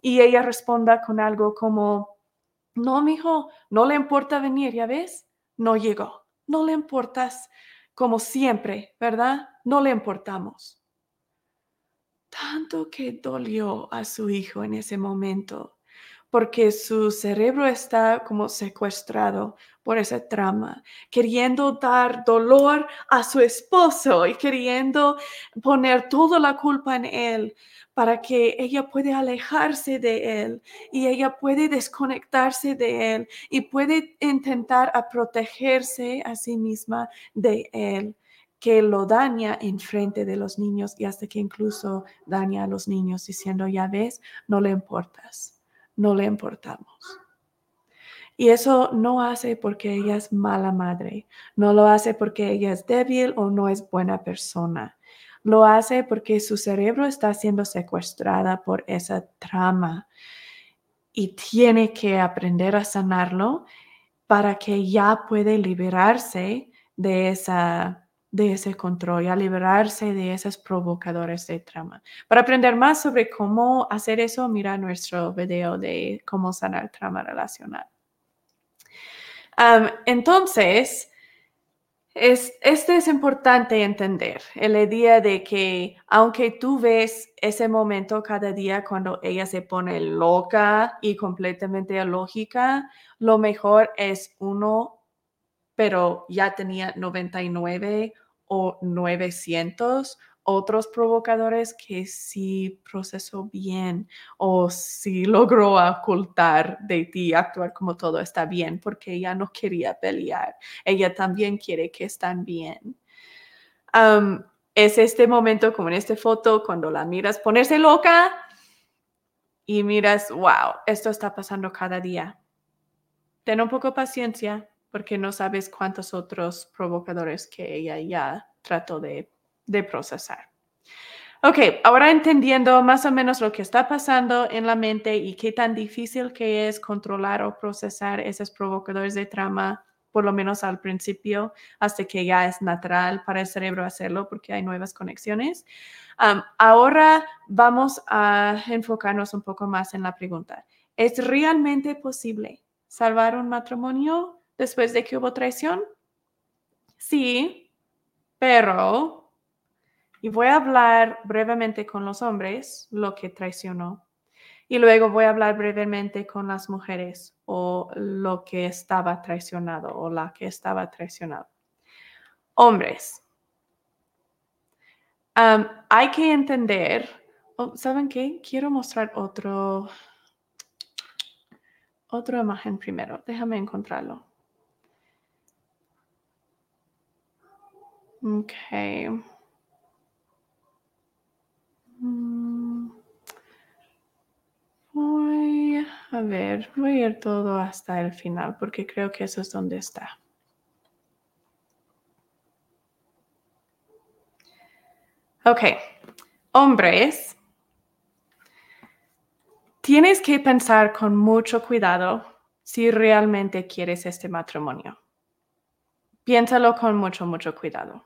Y ella responda con algo como, no, mi hijo, no le importa venir, ¿ya ves? No llegó. No le importas como siempre, ¿verdad? No le importamos. Tanto que dolió a su hijo en ese momento porque su cerebro está como secuestrado por esa trama, queriendo dar dolor a su esposo y queriendo poner toda la culpa en él para que ella pueda alejarse de él y ella puede desconectarse de él y puede intentar protegerse a sí misma de él que lo daña en frente de los niños y hasta que incluso daña a los niños diciendo, ya ves, no le importas no le importamos. Y eso no hace porque ella es mala madre, no lo hace porque ella es débil o no es buena persona. Lo hace porque su cerebro está siendo secuestrada por esa trama y tiene que aprender a sanarlo para que ya puede liberarse de esa de ese control y a liberarse de esos provocadores de trama. Para aprender más sobre cómo hacer eso, mira nuestro video de cómo sanar trama relacional. entonces, es, este es importante entender, el idea de que aunque tú ves ese momento cada día cuando ella se pone loca y completamente lógica, lo mejor es uno, pero ya tenía 99 o 900 otros provocadores que sí procesó bien o sí logró ocultar de ti, actuar como todo está bien, porque ella no quería pelear. Ella también quiere que están bien. es este momento, como en esta foto, cuando la miras ponerse loca y miras, wow, esto está pasando cada día. Ten un poco de paciencia, porque no sabes cuántos otros provocadores que ella ya trató de, procesar. Ok, ahora entendiendo más o menos lo que está pasando en la mente y qué tan difícil que es controlar o procesar esos provocadores de trama, por lo menos al principio, hasta que ya es natural para el cerebro hacerlo porque hay nuevas conexiones. ahora vamos a enfocarnos un poco más en la pregunta. ¿Es realmente posible salvar un matrimonio después de que hubo traición? Sí, pero, y voy a hablar brevemente con los hombres, lo que traicionó. Y luego voy a hablar brevemente con las mujeres o lo que estaba traicionado o la que estaba traicionado. Hombres. hay que entender, oh, ¿saben qué? Quiero mostrar otro, otra imagen primero. Déjame encontrarlo. Ok. Mm. Voy a ver, voy a ir todo hasta el final porque creo que eso es donde está. Ok, hombres, tienes que pensar con mucho cuidado si realmente quieres este matrimonio. Piénsalo con mucho, mucho cuidado.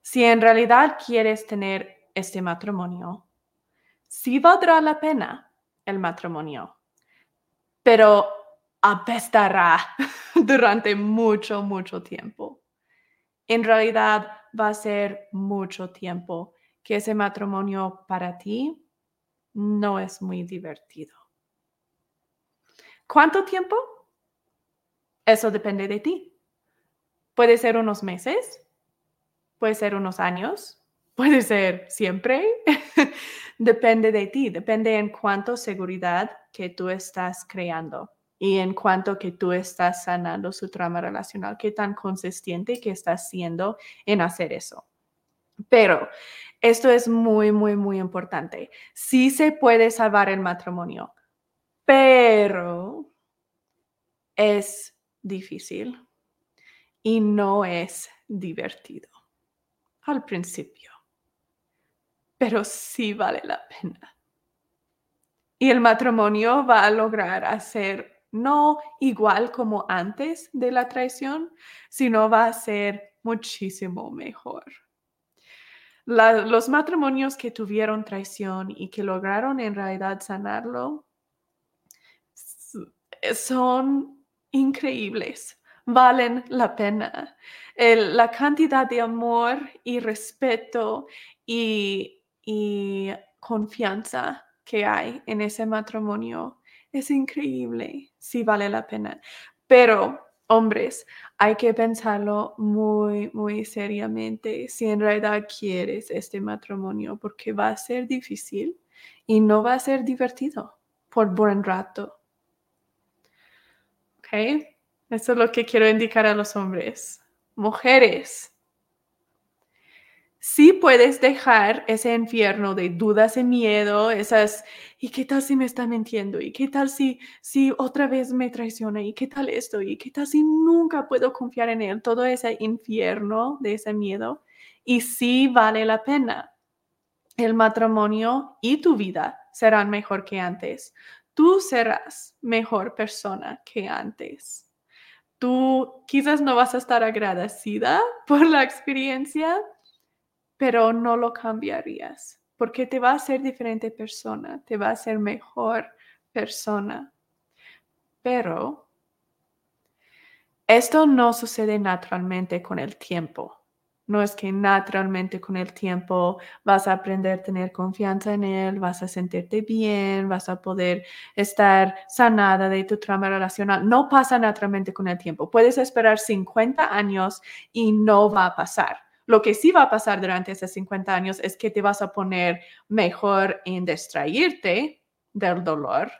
Si en realidad quieres tener este matrimonio, sí valdrá la pena el matrimonio, pero apestará durante mucho, mucho tiempo. En realidad va a ser mucho tiempo que ese matrimonio para ti no es muy divertido. ¿Cuánto tiempo? Eso depende de ti. Puede ser unos meses, puede ser unos años, puede ser siempre. depende de ti, depende en cuánto seguridad que tú estás creando y en cuanto que tú estás sanando su trama relacional, qué tan consistente que estás siendo en hacer eso. Pero esto es muy, muy, muy importante. Sí se puede salvar el matrimonio, pero es difícil y no es divertido al principio pero sí vale la pena. Y el matrimonio va a lograr hacer no igual como antes de la traición, sino va a ser muchísimo mejor. los matrimonios que tuvieron traición y que lograron en realidad sanarlo son increíbles, valen la pena. la cantidad de amor y respeto y y confianza que hay en ese matrimonio es increíble, sí vale la pena. Pero, hombres, hay que pensarlo muy, muy seriamente si en realidad quieres este matrimonio, porque va a ser difícil y no va a ser divertido por buen rato. ¿Ok? Eso es lo que quiero indicar a los hombres. Mujeres, sí puedes dejar ese infierno de dudas y miedo, esas, ¿y qué tal si me está mintiendo? ¿Y qué tal si, si otra vez me traiciona? ¿Y qué tal esto? ¿Y qué tal si nunca puedo confiar en él? Todo ese infierno de ese miedo. Y sí vale la pena. El matrimonio y tu vida serán mejor que antes. Tú serás mejor persona que antes. Tú quizás no vas a estar agradecida por la experiencia, pero no lo cambiarías porque te va a hacer diferente persona, te va a hacer mejor persona. Pero esto no sucede naturalmente con el tiempo. No es que naturalmente con el tiempo vas a aprender a tener confianza en él, vas a sentirte bien, vas a poder estar sanada de tu trauma relacional. No pasa naturalmente con el tiempo. Puedes esperar 50 años y no va a pasar lo que sí va a pasar durante esos 50 años es que te vas a poner mejor en distraerte del dolor,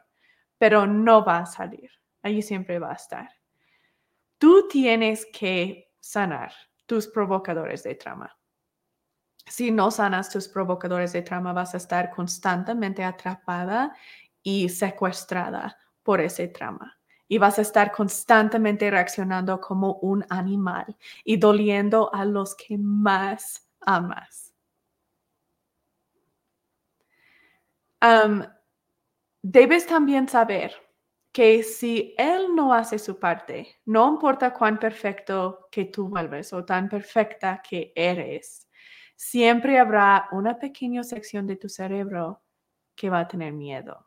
pero no va a salir. Allí siempre va a estar. Tú tienes que sanar tus provocadores de trauma. Si no sanas tus provocadores de trauma, vas a estar constantemente atrapada y secuestrada por ese trauma y vas a estar constantemente reaccionando como un animal y doliendo a los que más amas. debes también saber que si él no hace su parte, no importa cuán perfecto que tú vuelves o tan perfecta que eres, siempre habrá una pequeña sección de tu cerebro que va a tener miedo.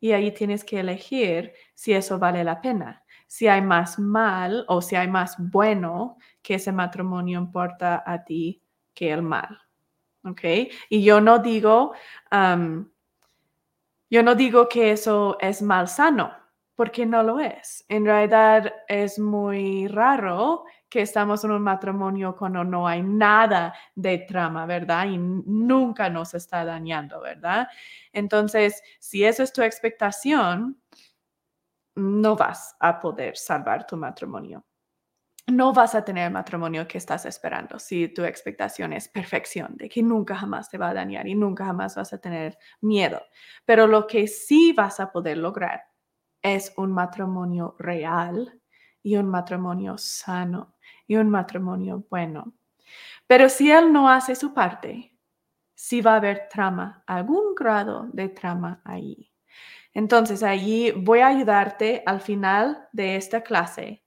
Y ahí tienes que elegir si eso vale la pena, si hay más mal o si hay más bueno que ese matrimonio importa a ti que el mal. ¿Ok? Y yo no digo, yo no digo que eso es mal sano, porque no lo es. En realidad es muy raro que estamos en un matrimonio cuando no hay nada de trama, ¿verdad? Y nunca nos está dañando, ¿verdad? Entonces, si esa es tu expectación, no vas a poder salvar tu matrimonio. No vas a tener el matrimonio que estás esperando si tu expectación es perfección, de que nunca jamás te va a dañar y nunca jamás vas a tener miedo. Pero lo que sí vas a poder lograr es un matrimonio real y un matrimonio sano y un matrimonio bueno. Pero si él no hace su parte, sí va a haber trama, algún grado de trama ahí. Entonces, allí voy a ayudarte al final de esta clase.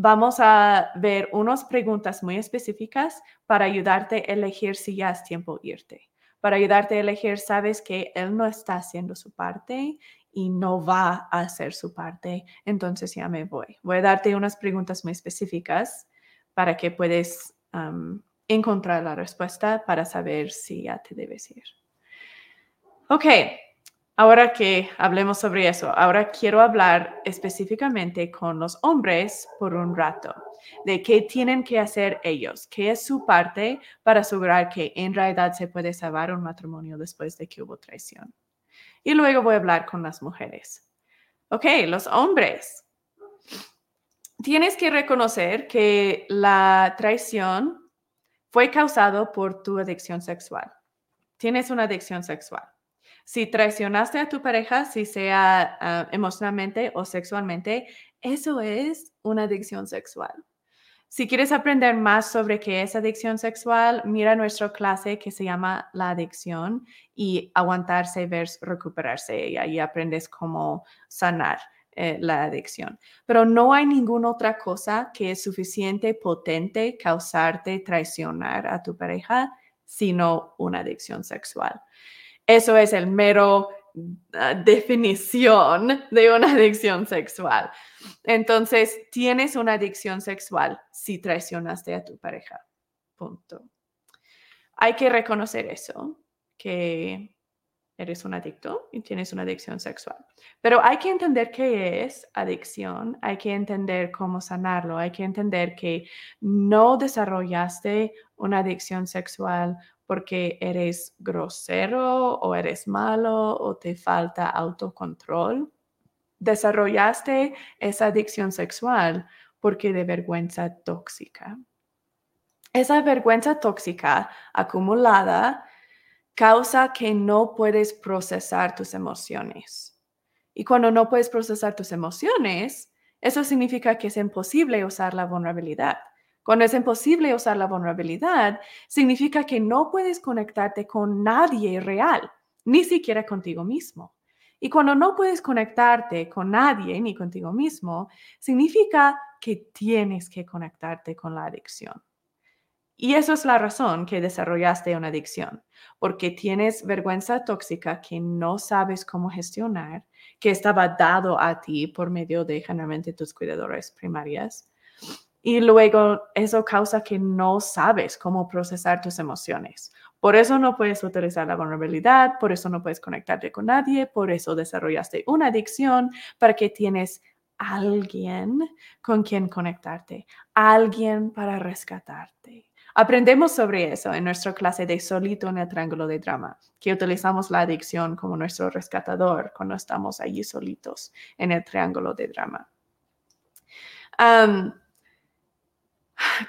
Vamos a ver unas preguntas muy específicas para ayudarte a elegir si ya es tiempo irte. Para ayudarte a elegir, sabes que él no está haciendo su parte y no va a hacer su parte, entonces ya me voy. Voy a darte unas preguntas muy específicas para que puedas encontrar la respuesta para saber si ya te debes ir. Ok, ahora que hablemos sobre eso, ahora quiero hablar específicamente con los hombres por un rato de qué tienen que hacer ellos, qué es su parte para asegurar que en realidad se puede salvar un matrimonio después de que hubo traición. Y luego voy a hablar con las mujeres. Ok, los hombres. Tienes que reconocer que la traición fue causado por tu adicción sexual. Tienes una adicción sexual. Si traicionaste a tu pareja, si sea ah, emocionalmente o sexualmente, eso es una adicción sexual. Si quieres aprender más sobre qué es adicción sexual, mira nuestra clase que se llama La adicción y aguantarse versus recuperarse. Y ahí aprendes cómo sanar eh, la adicción. Pero no hay ninguna otra cosa que es suficiente potente causarte traicionar a tu pareja, sino una adicción sexual. Eso es el mero definición de una adicción sexual. Entonces, tienes una adicción sexual si traicionaste a tu pareja. Punto. Hay que reconocer eso, que eres un adicto y tienes una adicción sexual. Pero hay que entender qué es adicción, hay que entender cómo sanarlo, hay que entender que no desarrollaste una adicción sexual porque eres grosero o eres malo o te falta autocontrol. Desarrollaste esa adicción sexual porque de vergüenza tóxica. Esa vergüenza tóxica acumulada causa que no puedes procesar tus emociones. Y cuando no puedes procesar tus emociones, eso significa que es imposible usar la vulnerabilidad. Cuando es imposible usar la vulnerabilidad, significa que no puedes conectarte con nadie real, ni siquiera contigo mismo. Y cuando no puedes conectarte con nadie ni contigo mismo, significa que tienes que conectarte con la adicción. Y eso es la razón que desarrollaste una adicción, porque tienes vergüenza tóxica que no sabes cómo gestionar, que estaba dado a ti por medio de generalmente tus cuidadores primarias y luego eso causa que no sabes cómo procesar tus emociones. Por eso no puedes utilizar la vulnerabilidad, por eso no puedes conectarte con nadie, por eso desarrollaste una adicción para que tienes alguien con quien conectarte, alguien para rescatarte. Aprendemos sobre eso en nuestra clase de solito en el triángulo de drama, que utilizamos la adicción como nuestro rescatador cuando estamos allí solitos en el triángulo de drama.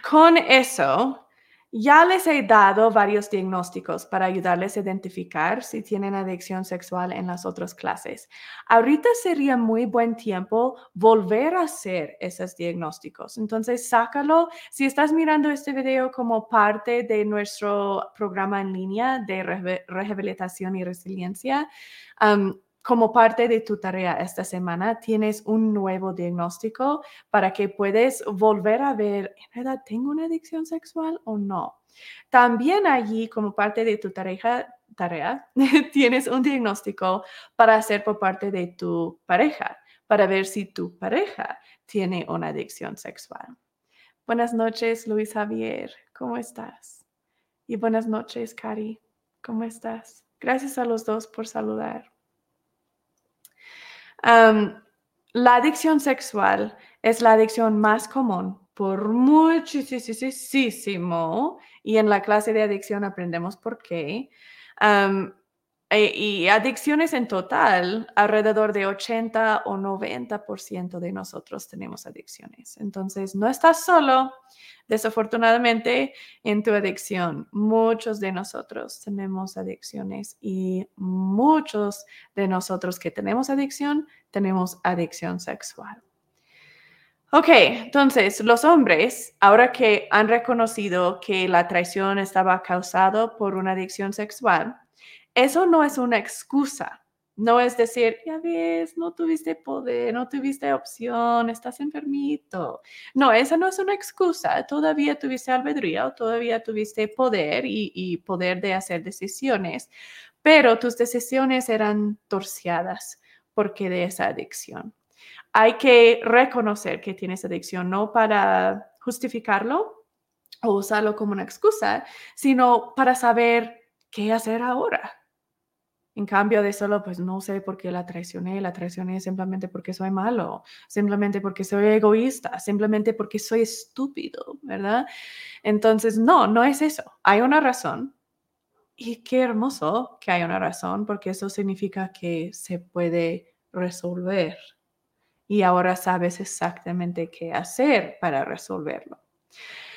Con eso, ya les he dado varios diagnósticos para ayudarles a identificar si tienen adicción sexual en las otras clases. Ahorita sería muy buen tiempo volver a hacer esos diagnósticos. Entonces, sácalo. Si estás mirando este video como parte de nuestro programa en línea de rehabilitación y resiliencia, como parte de tu tarea esta semana, tienes un nuevo diagnóstico para que puedes volver a ver, ¿en verdad tengo una adicción sexual o no? También allí, como parte de tu tarea, tarea tienes un diagnóstico para hacer por parte de tu pareja, para ver si tu pareja tiene una adicción sexual. Buenas noches, Luis Javier, ¿cómo estás? Y buenas noches, Cari, ¿cómo estás? Gracias a los dos por saludar la adicción sexual es la adicción más común por muchísimo y en la clase de adicción aprendemos por qué. E, y adicciones en total, alrededor de 80 o 90% de nosotros tenemos adicciones. Entonces, no estás solo, desafortunadamente, en tu adicción. Muchos de nosotros tenemos adicciones y muchos de nosotros que tenemos adicción, tenemos adicción sexual. Ok, entonces los hombres, ahora que han reconocido que la traición estaba causada por una adicción sexual, eso no es una excusa. No es decir, ya ves, no tuviste poder, no tuviste opción, estás enfermito. No, esa no es una excusa. Todavía tuviste albedrío, todavía tuviste poder y, poder de hacer decisiones, pero tus decisiones eran torciadas porque de esa adicción. Hay que reconocer que tienes adicción, no para justificarlo o usarlo como una excusa, sino para saber qué hacer ahora en cambio de solo, pues no sé por qué la traicioné, la traicioné simplemente porque soy malo, simplemente porque soy egoísta, simplemente porque soy estúpido, ¿verdad? Entonces, no, no es eso. Hay una razón. Y qué hermoso que hay una razón, porque eso significa que se puede resolver. Y ahora sabes exactamente qué hacer para resolverlo.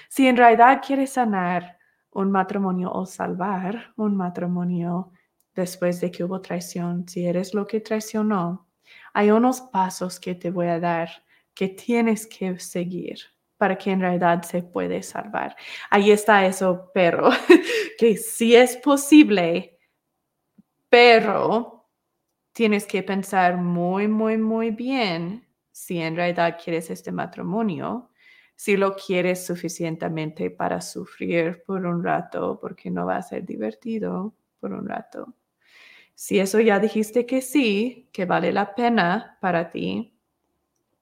Si en realidad quieres sanar un matrimonio o salvar un matrimonio, después de que hubo traición, si eres lo que traicionó, hay unos pasos que te voy a dar que tienes que seguir para que en realidad se puede salvar. Ahí está eso, pero que sí es posible, pero tienes que pensar muy, muy, muy bien si en realidad quieres este matrimonio, si lo quieres suficientemente para sufrir por un rato, porque no va a ser divertido por un rato. Si eso ya dijiste que sí, que vale la pena para ti,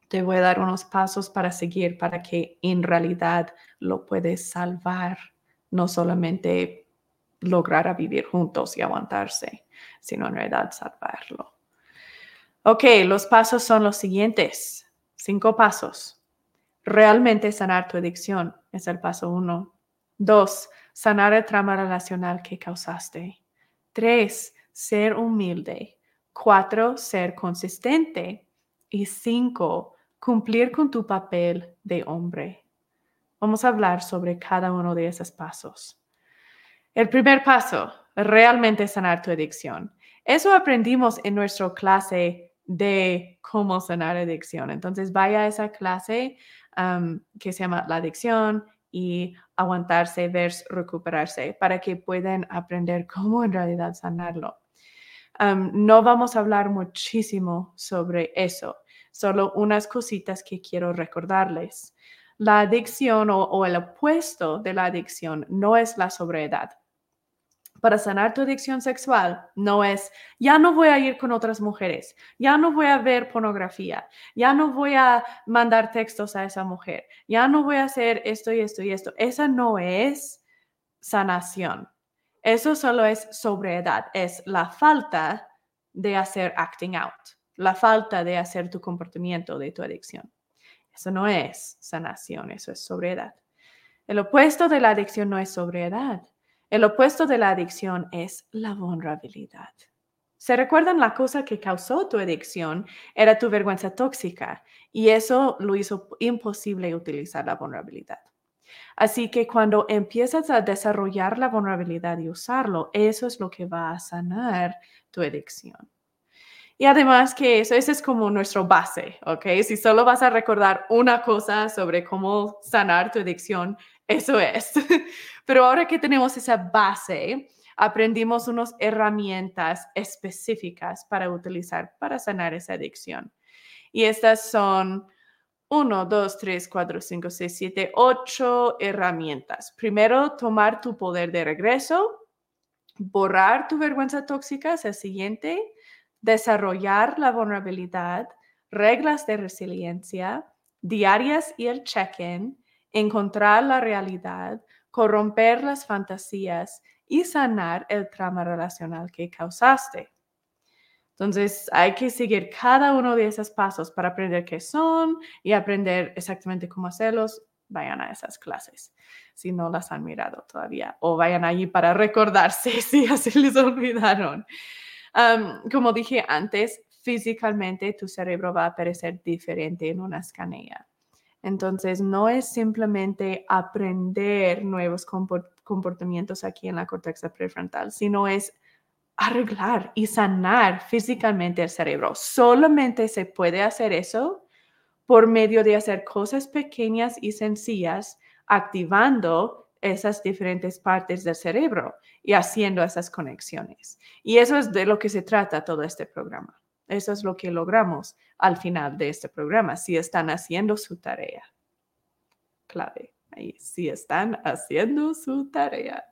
te voy a dar unos pasos para seguir para que en realidad lo puedes salvar, no solamente lograr a vivir juntos y aguantarse, sino en realidad salvarlo. Ok, los pasos son los siguientes. Cinco pasos. Realmente sanar tu adicción es el paso uno. Dos, sanar el trauma relacional que causaste. Tres, ser humilde. Cuatro, ser consistente. Y cinco, cumplir con tu papel de hombre. Vamos a hablar sobre cada uno de esos pasos. El primer paso, realmente sanar tu adicción. Eso aprendimos en nuestra clase de cómo sanar adicción. Entonces, vaya a esa clase um, que se llama la adicción y aguantarse versus recuperarse para que puedan aprender cómo en realidad sanarlo no vamos a hablar muchísimo sobre eso, solo unas cositas que quiero recordarles. La adicción o, el opuesto de la adicción no es la sobriedad. Para sanar tu adicción sexual no es, ya no voy a ir con otras mujeres, ya no voy a ver pornografía, ya no voy a mandar textos a esa mujer, ya no voy a hacer esto y esto y esto. Esa no es sanación. Eso solo es sobriedad, es la falta de hacer acting out, la falta de hacer tu comportamiento de tu adicción. Eso no es sanación, eso es sobriedad. El opuesto de la adicción no es sobriedad. El opuesto de la adicción es la vulnerabilidad. ¿Se recuerdan la cosa que causó tu adicción? Era tu vergüenza tóxica y eso lo hizo imposible utilizar la vulnerabilidad. Así que cuando empiezas a desarrollar la vulnerabilidad y usarlo, eso es lo que va a sanar tu adicción. Y además que eso, ese es como nuestro base, ¿ok? Si solo vas a recordar una cosa sobre cómo sanar tu adicción, eso es. Pero ahora que tenemos esa base, aprendimos unas herramientas específicas para utilizar para sanar esa adicción. Y estas son 1, 2, 3, 4, 5, 6, 7, 8 herramientas. Primero, tomar tu poder de regreso, borrar tu vergüenza tóxica, es el siguiente, desarrollar la vulnerabilidad, reglas de resiliencia, diarias y el check-in, encontrar la realidad, corromper las fantasías y sanar el trauma relacional que causaste. Entonces, hay que seguir cada uno de esos pasos para aprender qué son y aprender exactamente cómo hacerlos. Vayan a esas clases si no las han mirado todavía o vayan allí para recordarse si así les olvidaron. como dije antes, físicamente tu cerebro va a parecer diferente en una escanea. Entonces, no es simplemente aprender nuevos comportamientos aquí en la corteza prefrontal, sino es arreglar y sanar físicamente el cerebro. Solamente se puede hacer eso por medio de hacer cosas pequeñas y sencillas, activando esas diferentes partes del cerebro y haciendo esas conexiones. Y eso es de lo que se trata todo este programa. Eso es lo que logramos al final de este programa, si están haciendo su tarea. Clave, ahí, si están haciendo su tarea.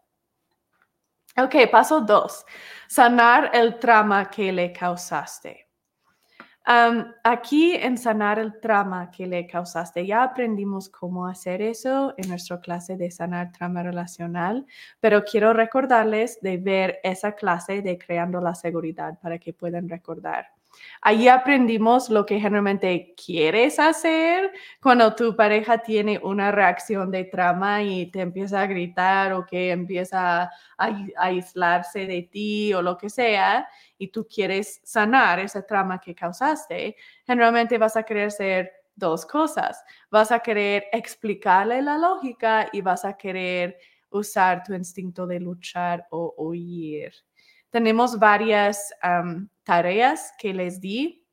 Ok, paso dos, sanar el trauma que le causaste. aquí en sanar el trauma que le causaste, ya aprendimos cómo hacer eso en nuestra clase de sanar trauma relacional, pero quiero recordarles de ver esa clase de creando la seguridad para que puedan recordar. Allí aprendimos lo que generalmente quieres hacer cuando tu pareja tiene una reacción de trama y te empieza a gritar o que empieza a, aislarse de ti o lo que sea y tú quieres sanar esa trama que causaste, generalmente vas a querer hacer dos cosas. Vas a querer explicarle la lógica y vas a querer usar tu instinto de luchar o huir. Tenemos varias tareas que les di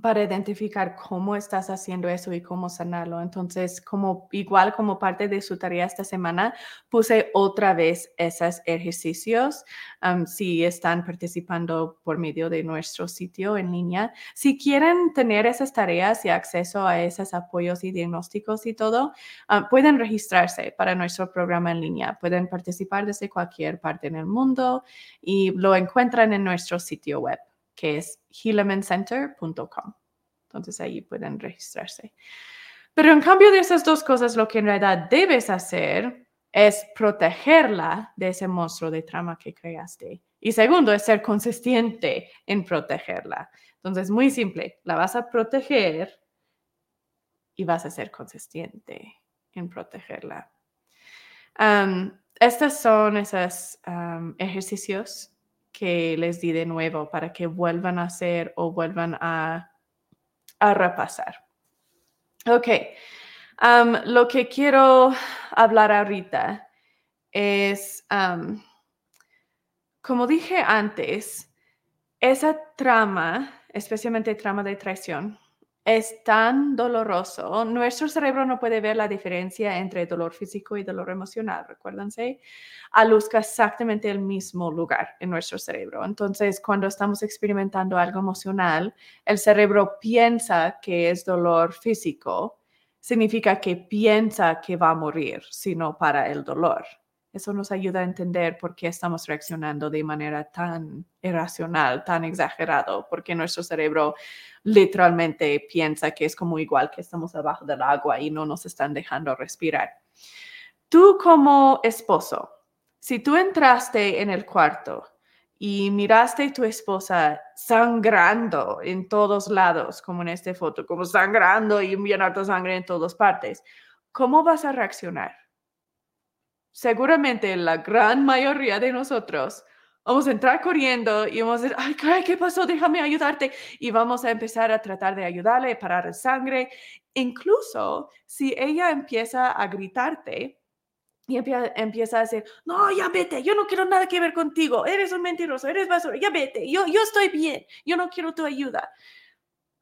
para identificar cómo estás haciendo eso y cómo sanarlo. Entonces, como igual como parte de su tarea esta semana, puse otra vez esos ejercicios. si están participando por medio de nuestro sitio en línea, si quieren tener esas tareas y acceso a esos apoyos y diagnósticos y todo, pueden registrarse para nuestro programa en línea. Pueden participar desde cualquier parte en el mundo y lo encuentran en nuestro sitio web que es healamencenter.com. Entonces ahí pueden registrarse. Pero en cambio de esas dos cosas, lo que en realidad debes hacer es protegerla de ese monstruo de trama que creaste. Y segundo, es ser consistente en protegerla. Entonces, muy simple, la vas a proteger y vas a ser consistente en protegerla. estos son esos ejercicios que les di de nuevo para que vuelvan a hacer o vuelvan a, repasar. Ok, lo que quiero hablar ahorita es, como dije antes, esa trama, especialmente trama de traición, es tan doloroso. Nuestro cerebro no puede ver la diferencia entre dolor físico y dolor emocional, recuérdense. Alusca exactamente el mismo lugar en nuestro cerebro. Entonces, cuando estamos experimentando algo emocional, el cerebro piensa que es dolor físico, significa que piensa que va a morir, sino para el dolor. Eso nos ayuda a entender por qué estamos reaccionando de manera tan irracional, tan exagerado, porque nuestro cerebro literalmente piensa que es como igual que estamos abajo del agua y no nos están dejando respirar. Tú como esposo, si tú entraste en el cuarto y miraste a tu esposa sangrando en todos lados, como en esta foto, como sangrando y bien harta sangre en todas partes, ¿cómo vas a reaccionar? Seguramente la gran mayoría de nosotros vamos a entrar corriendo y vamos a decir, ay, ¿qué pasó? Déjame ayudarte. Y vamos a empezar a tratar de ayudarle, parar el sangre. Incluso si ella empieza a gritarte y empieza, a decir, no, ya vete, yo no quiero nada que ver contigo, eres un mentiroso, eres basura, ya vete, yo, yo estoy bien, yo no quiero tu ayuda.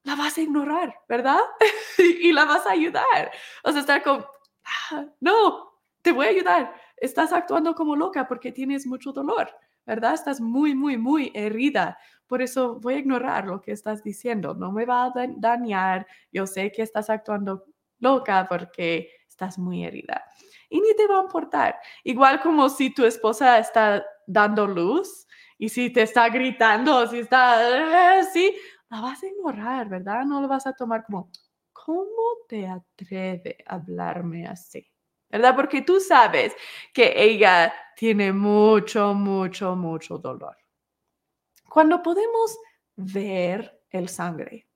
La vas a ignorar, ¿verdad? y la vas a ayudar. Vas a estar con, ah, no, te voy a ayudar. estás actuando como loca porque tienes mucho dolor, ¿verdad? Estás muy, muy, muy herida. Por eso voy a ignorar lo que estás diciendo. No me va a dañar. Yo sé que estás actuando loca porque estás muy herida. Y ni te va a importar. Igual como si tu esposa está dando luz y si te está gritando, si está así, la vas a ignorar, ¿verdad? No lo vas a tomar como, ¿cómo te atreve a hablarme así? ¿Verdad? Porque tú sabes que ella tiene mucho, mucho, mucho dolor. Cuando podemos ver el sangre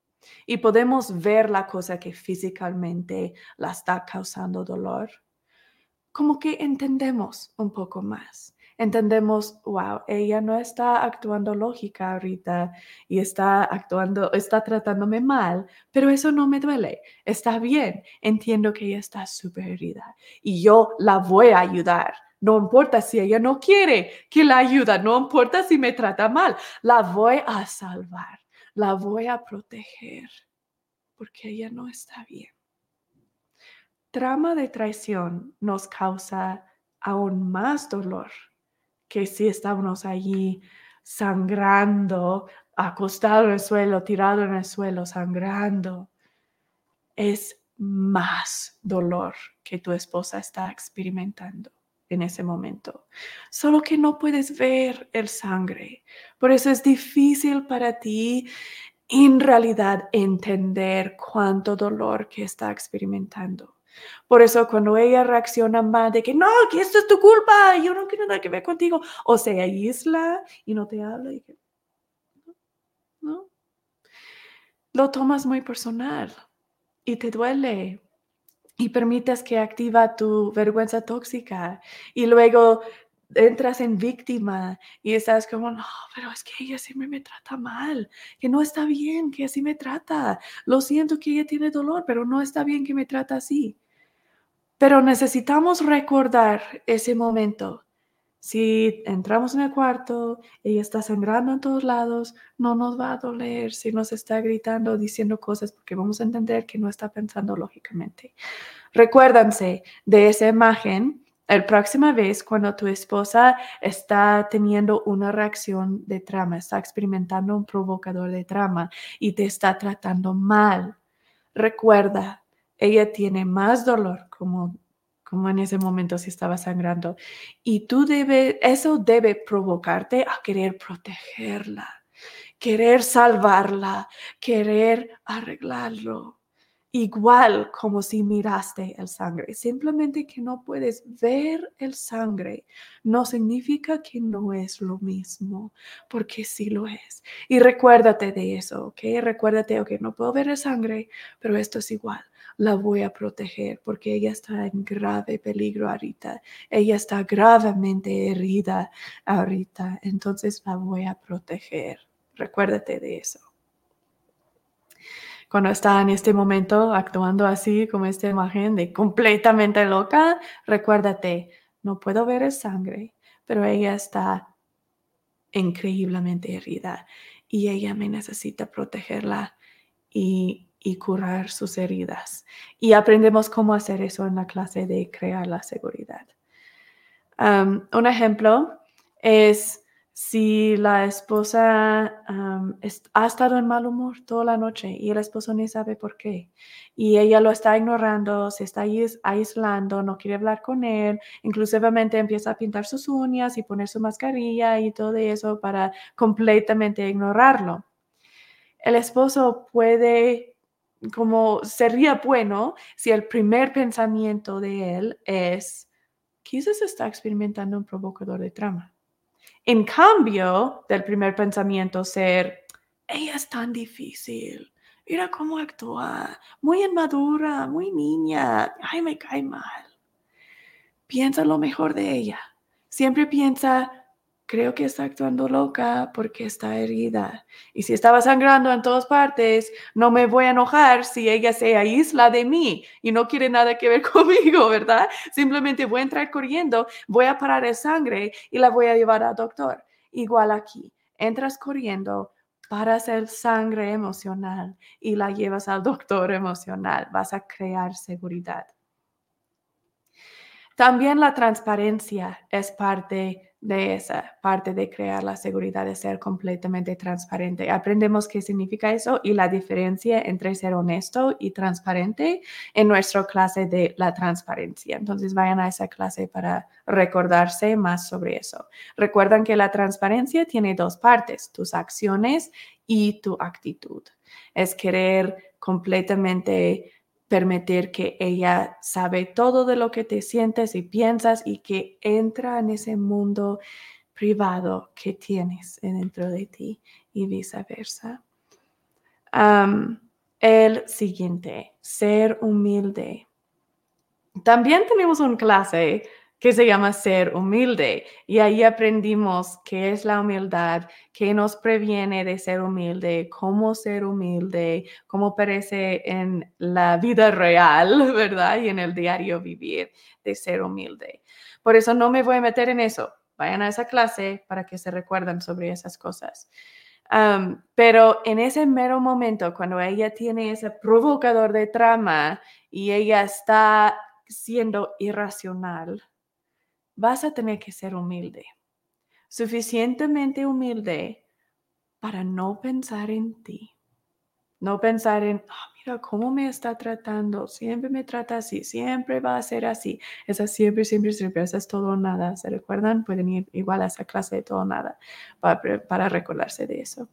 y podemos ver la cosa que físicamente la está causando dolor, como que entendemos un poco más entendemos, wow, ella no está actuando lógica ahorita y está actuando, está tratándome mal, pero eso no me duele, está bien, entiendo que ella está súper herida y yo la voy a ayudar. No importa si ella no quiere que la ayuda, no importa si me trata mal, la voy a salvar, la voy a proteger, porque ella no está bien. Trama de traición nos causa aún más dolor que si estábamos allí sangrando, acostado en el suelo, tirado en el suelo, sangrando, es más dolor que tu esposa está experimentando en ese momento. Solo que no puedes ver el sangre. Por eso es difícil para ti en realidad entender cuánto dolor que está experimentando. Por eso cuando ella reacciona mal de que no, que esto es tu culpa, yo no quiero nada que ver contigo, o se aísla y no te habla y que, no, lo tomas muy personal y te duele y permites que activa tu vergüenza tóxica y luego entras en víctima y estás como, no, pero es que ella siempre me trata mal, que no está bien que así me trata. Lo siento que ella tiene dolor, pero no está bien que me trata así. Pero necesitamos recordar ese momento. Si entramos en el cuarto, ella está sangrando en todos lados, no nos va a doler si nos está gritando, diciendo cosas, porque vamos a entender que no está pensando lógicamente. Recuérdense de esa imagen la próxima vez cuando tu esposa está teniendo una reacción de trama, está experimentando un provocador de trama y te está tratando mal. Recuerda, ella tiene más dolor como, como en ese momento si estaba sangrando. Y tú debe, eso debe provocarte a querer protegerla, querer salvarla, querer arreglarlo. Igual como si miraste el sangre. Simplemente que no puedes ver el sangre no significa que no es lo mismo, porque sí lo es. Y recuérdate de eso, ¿ok? Recuérdate, ok, no puedo ver el sangre, pero esto es igual la voy a proteger porque ella está en grave peligro ahorita. Ella está gravemente herida ahorita. Entonces la voy a proteger. Recuérdate de eso. Cuando está en este momento actuando así, como esta imagen de completamente loca, recuérdate, no puedo ver el sangre, pero ella está increíblemente herida y ella me necesita protegerla y y curar sus heridas. Y aprendemos cómo hacer eso en la clase de crear la seguridad. un ejemplo es si la esposa ha estado en mal humor toda la noche y el esposo ni sabe por qué y ella lo está ignorando, se está aislando, no quiere hablar con él, inclusivamente empieza a pintar sus uñas y poner su mascarilla y todo eso para completamente ignorarlo. El esposo puede como sería bueno si el primer pensamiento de él es, quizás está experimentando un provocador de trama. En cambio del primer pensamiento ser, ella es tan difícil, mira cómo actúa, muy inmadura, muy niña, ay, me cae mal. Piensa lo mejor de ella. Siempre piensa, creo que está actuando loca porque está herida. Y si estaba sangrando en todas partes, no me voy a enojar si ella se aísla de mí y no quiere nada que ver conmigo, ¿verdad? Simplemente voy a entrar corriendo, voy a parar el sangre y la voy a llevar al doctor. Igual aquí, entras corriendo, paras el sangre emocional y la llevas al doctor emocional. Vas a crear seguridad. También la transparencia es parte de esa parte de crear la seguridad de ser completamente transparente. Aprendemos qué significa eso y la diferencia entre ser honesto y transparente en nuestra clase de la transparencia. Entonces vayan a esa clase para recordarse más sobre eso. Recuerdan que la transparencia tiene dos partes, tus acciones y tu actitud. Es querer completamente permitir que ella sabe todo de lo que te sientes y piensas y que entra en ese mundo privado que tienes dentro de ti y viceversa. el siguiente, ser humilde. También tenemos una clase que se llama ser humilde. Y ahí aprendimos qué es la humildad, qué nos previene de ser humilde, cómo ser humilde, cómo parece en la vida real, ¿verdad? Y en el diario vivir de ser humilde. Por eso no me voy a meter en eso. Vayan a esa clase para que se recuerden sobre esas cosas. pero en ese mero momento, cuando ella tiene ese provocador de trama y ella está siendo irracional, vas a tener que ser humilde, suficientemente humilde para no pensar en ti, no pensar en, oh, mira cómo me está tratando, siempre me trata así, siempre va a ser así, esa siempre, siempre, siempre, esa es todo nada, ¿se recuerdan? Pueden ir igual a esa clase de todo nada para recordarse de eso.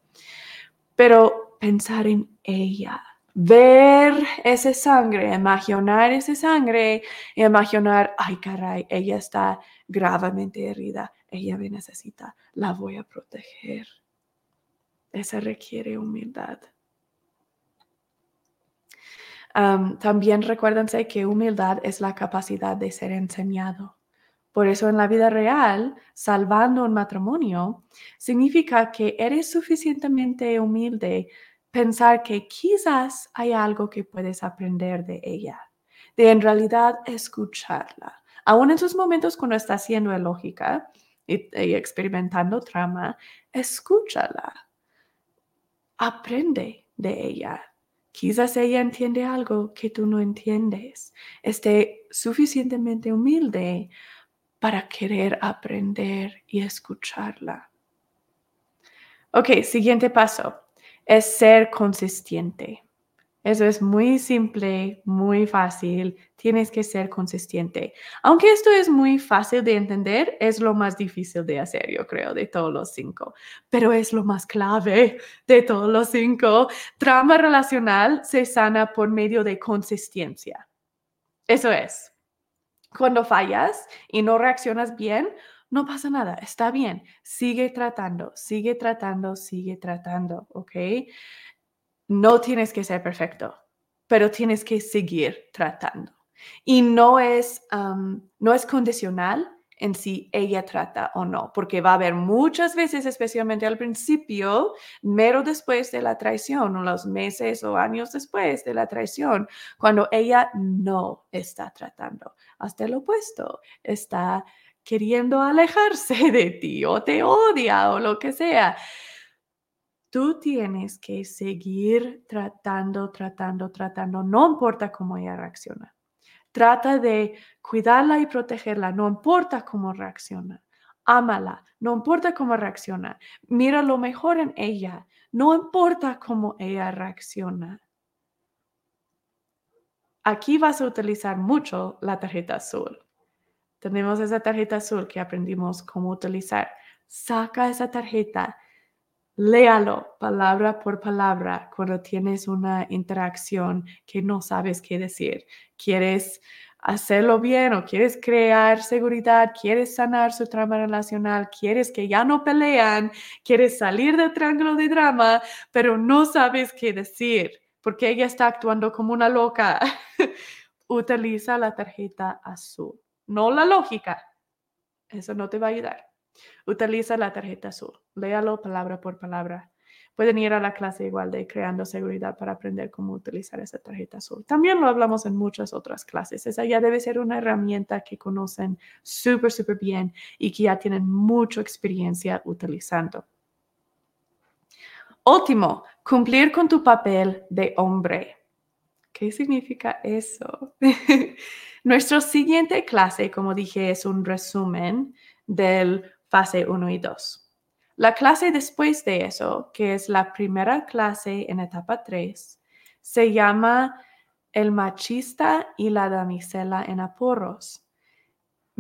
Pero pensar en ella, ver ese sangre, imaginar ese sangre, imaginar, ay caray, ella está gravemente herida, ella me necesita, la voy a proteger. Esa requiere humildad. también recuérdense que humildad es la capacidad de ser enseñado. Por eso en la vida real, salvando un matrimonio, significa que eres suficientemente humilde pensar que quizás hay algo que puedes aprender de ella, de en realidad escucharla. Aún en sus momentos cuando está siendo lógica y, y experimentando trama, escúchala. Aprende de ella. Quizás ella entiende algo que tú no entiendes. Esté suficientemente humilde para querer aprender y escucharla. Ok, siguiente paso es ser consistente. Eso es muy simple, muy fácil. Tienes que ser consistente. Aunque esto es muy fácil de entender, es lo más difícil de hacer, yo creo, de todos los cinco. Pero es lo más clave de todos los cinco. Trama relacional se sana por medio de consistencia. Eso es. Cuando fallas y no reaccionas bien, no pasa nada, está bien, sigue tratando, sigue tratando, sigue tratando, ¿ok? No tienes que ser perfecto, pero tienes que seguir tratando. Y no es, no es condicional en si ella trata o no, porque va a haber muchas veces, especialmente al principio, mero después de la traición, o los meses o años después de la traición, cuando ella no está tratando. Hasta el opuesto, está queriendo alejarse de ti o te odia o lo que sea. Tú tienes que seguir tratando, tratando, tratando, no importa cómo ella reacciona. Trata de cuidarla y protegerla, no importa cómo reacciona. Ámala, no importa cómo reacciona. Mira lo mejor en ella, no importa cómo ella reacciona. Aquí vas a utilizar mucho la tarjeta azul. Tenemos esa tarjeta azul que aprendimos cómo utilizar. Saca esa tarjeta, léalo palabra por palabra cuando tienes una interacción que no sabes qué decir. ¿Quieres hacerlo bien o quieres crear seguridad? ¿Quieres sanar su trama relacional? ¿Quieres que ya no pelean? ¿Quieres salir del triángulo de drama, pero no sabes qué decir? Porque ella está actuando como una loca. Utiliza la tarjeta azul no la lógica. Eso no te va a ayudar. Utiliza la tarjeta azul. Léalo palabra por palabra. Pueden ir a la clase igual de creando seguridad para aprender cómo utilizar esa tarjeta azul. También lo hablamos en muchas otras clases. Esa ya debe ser una herramienta que conocen súper, súper bien y que ya tienen mucha experiencia utilizando. Último, cumplir con tu papel de hombre. ¿Qué significa eso? Nuestra siguiente clase, como dije, es un resumen del fase 1 y 2. La clase después de eso, que es la primera clase en etapa 3, se llama El machista y la damisela en apuros.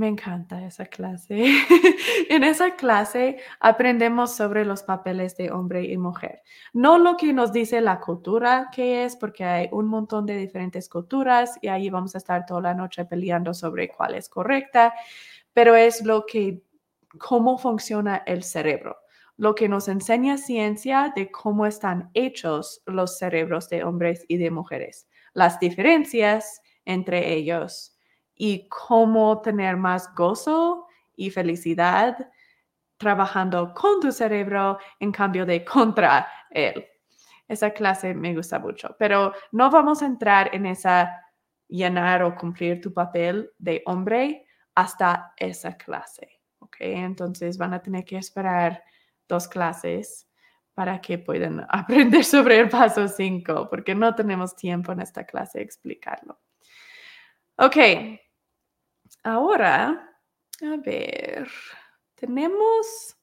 Me encanta esa clase. en esa clase aprendemos sobre los papeles de hombre y mujer. No lo que nos dice la cultura que es, porque hay un montón de diferentes culturas y ahí vamos a estar toda la noche peleando sobre cuál es correcta, pero es lo que, cómo funciona el cerebro, lo que nos enseña ciencia de cómo están hechos los cerebros de hombres y de mujeres, las diferencias entre ellos y cómo tener más gozo y felicidad trabajando con tu cerebro en cambio de contra él. Esa clase me gusta mucho, pero no vamos a entrar en esa llenar o cumplir tu papel de hombre hasta esa clase. ¿Ok? Entonces van a tener que esperar dos clases para que puedan aprender sobre el paso 5, porque no tenemos tiempo en esta clase de explicarlo. Ok, Ahora, a ver, tenemos,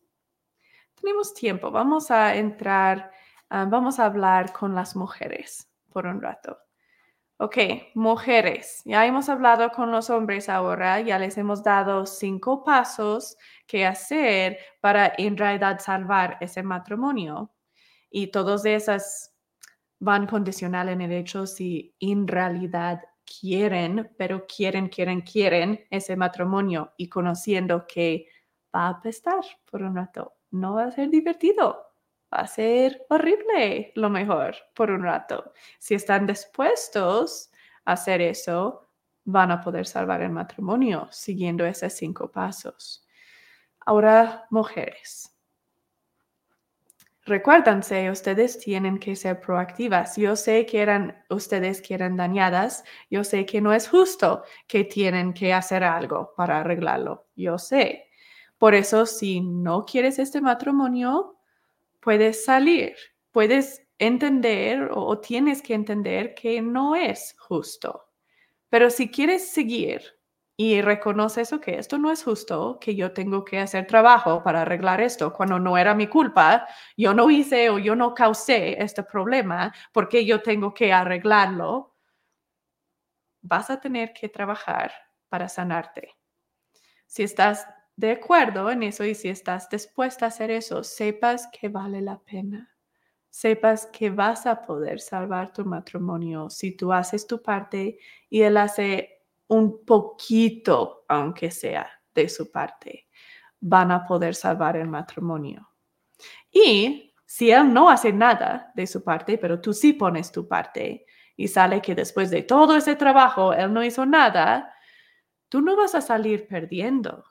tenemos tiempo. Vamos a entrar, ah, vamos a hablar con las mujeres por un rato. Ok, mujeres, ya hemos hablado con los hombres ahora, ya les hemos dado cinco pasos que hacer para en realidad salvar ese matrimonio. Y todos esas van condicional en el hecho si en realidad quieren, pero quieren, quieren, quieren ese matrimonio y conociendo que va a apestar por un rato, no va a ser divertido, va a ser horrible lo mejor por un rato. Si están dispuestos a hacer eso, van a poder salvar el matrimonio siguiendo esos cinco pasos. Ahora, mujeres. Recuérdense, ustedes tienen que ser proactivas. Yo sé que eran ustedes que eran dañadas. Yo sé que no es justo que tienen que hacer algo para arreglarlo. Yo sé. Por eso, si no quieres este matrimonio, puedes salir. Puedes entender o, tienes que entender que no es justo. Pero si quieres seguir y reconoce eso que esto no es justo, que yo tengo que hacer trabajo para arreglar esto cuando no era mi culpa, yo no hice o yo no causé este problema porque yo tengo que arreglarlo, vas a tener que trabajar para sanarte. Si estás de acuerdo en eso y si estás dispuesta a hacer eso, sepas que vale la pena. Sepas que vas a poder salvar tu matrimonio si tú haces tu parte y él hace un poquito, aunque sea de su parte, van a poder salvar el matrimonio. Y si él no hace nada de su parte, pero tú sí pones tu parte y sale que después de todo ese trabajo él no hizo nada, tú no vas a salir perdiendo.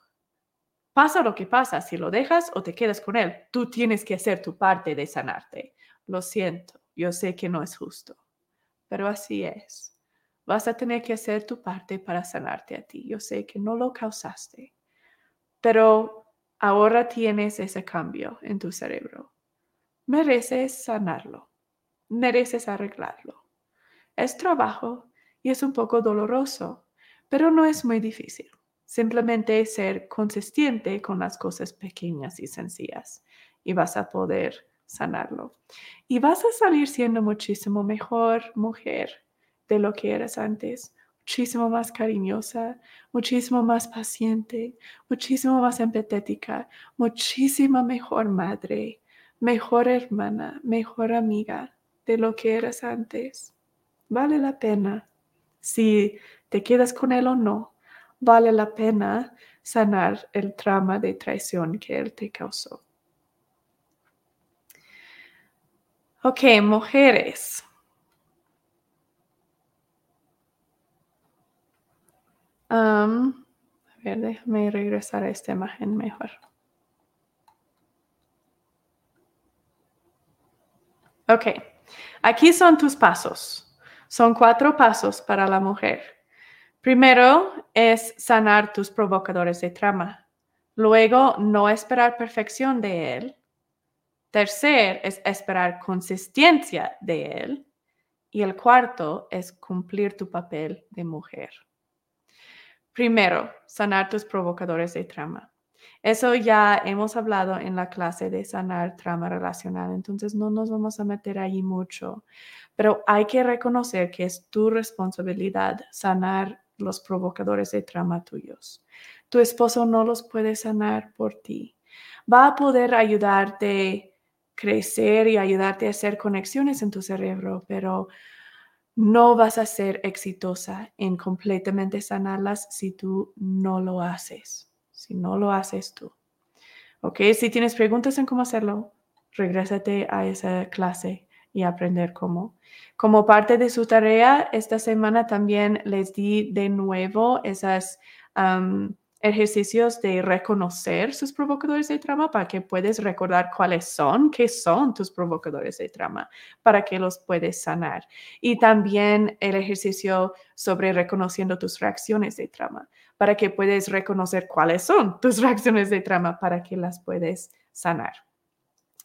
Pasa lo que pasa, si lo dejas o te quedas con él, tú tienes que hacer tu parte de sanarte. Lo siento, yo sé que no es justo, pero así es. Vas a tener que hacer tu parte para sanarte a ti. Yo sé que no lo causaste, pero ahora tienes ese cambio en tu cerebro. Mereces sanarlo. Mereces arreglarlo. Es trabajo y es un poco doloroso, pero no es muy difícil. Simplemente ser consistente con las cosas pequeñas y sencillas y vas a poder sanarlo. Y vas a salir siendo muchísimo mejor mujer de lo que eras antes, muchísimo más cariñosa, muchísimo más paciente, muchísimo más empatética, muchísima mejor madre, mejor hermana, mejor amiga de lo que eras antes. Vale la pena. Si te quedas con él o no, vale la pena sanar el trauma de traición que él te causó. Ok, mujeres. A ver, déjame regresar a esta imagen mejor. Ok, aquí son tus pasos. Son cuatro pasos para la mujer. Primero es sanar tus provocadores de trama. Luego, no esperar perfección de él. Tercer es esperar consistencia de él. Y el cuarto es cumplir tu papel de mujer. Primero, sanar tus provocadores de trama. Eso ya hemos hablado en la clase de sanar trama relacional, entonces no nos vamos a meter ahí mucho, pero hay que reconocer que es tu responsabilidad sanar los provocadores de trama tuyos. Tu esposo no los puede sanar por ti. Va a poder ayudarte a crecer y ayudarte a hacer conexiones en tu cerebro, pero no vas a ser exitosa en completamente sanarlas si tú no lo haces, si no lo haces tú. ¿Ok? Si tienes preguntas en cómo hacerlo, regrésate a esa clase y aprender cómo. Como parte de su tarea, esta semana también les di de nuevo esos ejercicios de reconocer sus provocadores de trama para que puedas recordar cuáles son, qué son tus provocadores de trama, para que los puedes sanar. Y también el ejercicio sobre reconociendo tus reacciones de trama, para que puedas reconocer cuáles son tus reacciones de trama, para que las puedes sanar.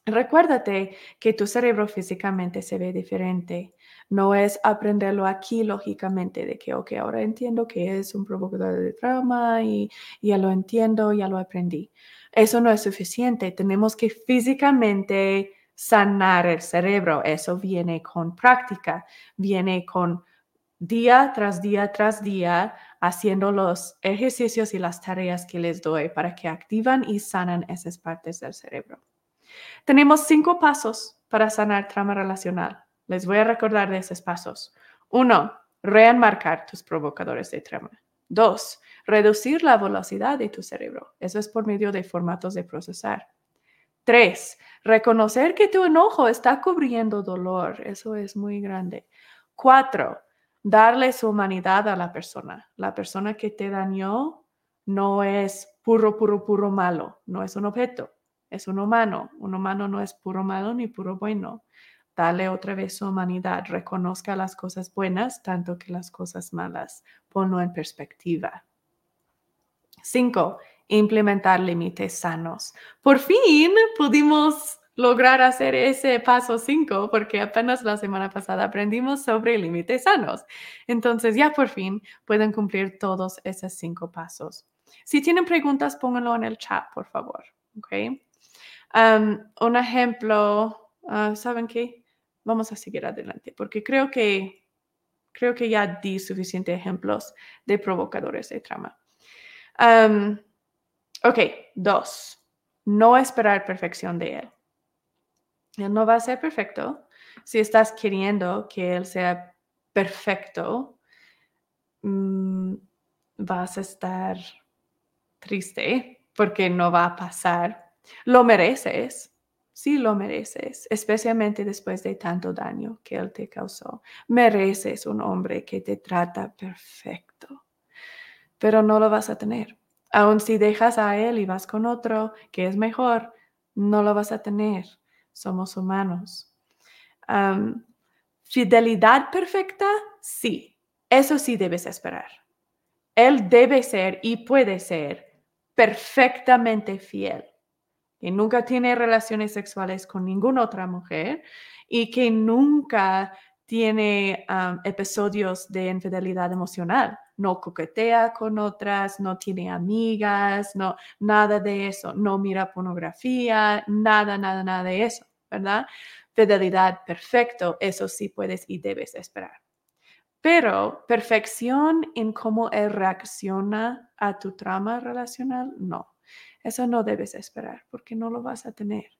Recuérdate que tu cerebro físicamente se ve diferente. No es aprenderlo aquí lógicamente de que, ok, ahora entiendo que es un provocador de trauma y, ya lo entiendo, ya lo aprendí. Eso no es suficiente. Tenemos que físicamente sanar el cerebro. Eso viene con práctica, viene con día tras día tras día haciendo los ejercicios y las tareas que les doy para que activan y sanan esas partes del cerebro. Tenemos cinco pasos para sanar trama relacional. Les voy a recordar de esos pasos. Uno, reenmarcar tus provocadores de trama. Dos, reducir la velocidad de tu cerebro. Eso es por medio de formatos de procesar. Tres, reconocer que tu enojo está cubriendo dolor. Eso es muy grande. Cuatro, darle su humanidad a la persona. La persona que te dañó no es puro, puro, puro malo. No es un objeto es un humano. Un humano no es puro malo ni puro bueno. Dale otra vez su humanidad. Reconozca las cosas buenas tanto que las cosas malas. Ponlo en perspectiva. Cinco, implementar límites sanos. Por fin pudimos lograr hacer ese paso cinco porque apenas la semana pasada aprendimos sobre límites sanos. Entonces ya por fin pueden cumplir todos esos cinco pasos. Si tienen preguntas, pónganlo en el chat, por favor. Un ejemplo, ah, ¿saben qué? Vamos a seguir adelante porque creo que, creo que ya di suficientes ejemplos de provocadores de trama. ok, dos, no esperar perfección de él. Él no va a ser perfecto. Si estás queriendo que él sea perfecto, mm, vas a estar triste porque no va a pasar lo mereces, sí lo mereces, especialmente después de tanto daño que él te causó. Mereces un hombre que te trata perfecto, pero no lo vas a tener. Aun si dejas a él y vas con otro que es mejor, no lo vas a tener. Somos humanos. fidelidad perfecta, sí, eso sí debes esperar. Él debe ser y puede ser perfectamente fiel que nunca tiene relaciones sexuales con ninguna otra mujer y que nunca tiene episodios de infidelidad emocional. No coquetea con otras, no tiene amigas, no, nada de eso. No mira pornografía, nada, nada, nada de eso, ¿verdad? Fidelidad perfecto, eso sí puedes y debes esperar. Pero perfección en cómo reacciona a tu trama relacional, no. Eso no debes esperar porque no lo vas a tener.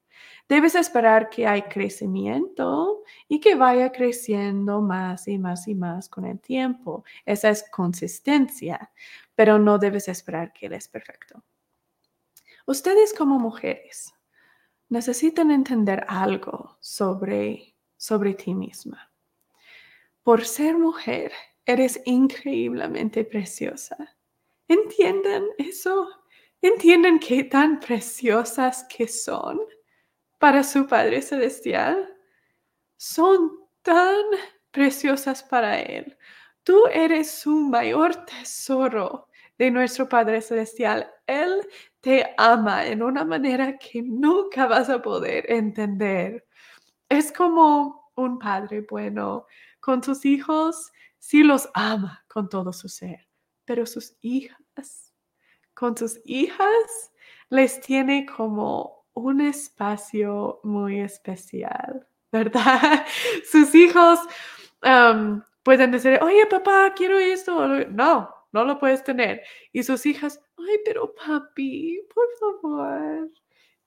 Debes esperar que hay crecimiento y que vaya creciendo más y más y más con el tiempo. Esa es consistencia, pero no debes esperar que él perfecto. Ustedes como mujeres necesitan entender algo sobre, sobre ti misma. Por ser mujer, eres increíblemente preciosa. ¿Entienden eso? ¿Entienden qué tan preciosas que son para su Padre Celestial? Son tan preciosas para Él. Tú eres su mayor tesoro de nuestro Padre Celestial. Él te ama en una manera que nunca vas a poder entender. Es como un padre bueno con sus hijos, sí los ama con todo su ser, pero sus hijas, con sus hijas, les tiene como un espacio muy especial, ¿verdad? Sus hijos pueden decir, oye papá, quiero esto. No, no lo puedes tener. Y sus hijas, ay, pero papi, por favor.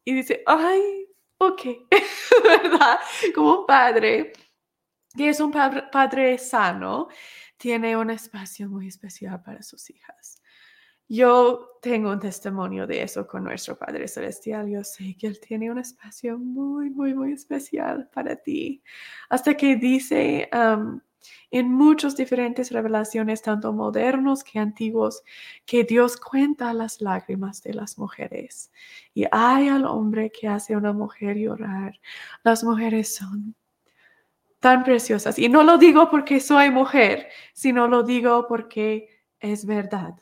Y dice, ay, ok, ¿verdad? Como un padre, que es un padre sano, tiene un espacio muy especial para sus hijas. Yo tengo un testimonio de eso con nuestro Padre Celestial. Yo sé que Él tiene un espacio muy, muy, muy especial para ti. Hasta que dice en muchas diferentes revelaciones, tanto modernos que antiguos, que Dios cuenta las lágrimas de las mujeres. Y hay al hombre que hace a una mujer llorar. Las mujeres son tan preciosas. Y no lo digo porque soy mujer, sino lo digo porque es verdad.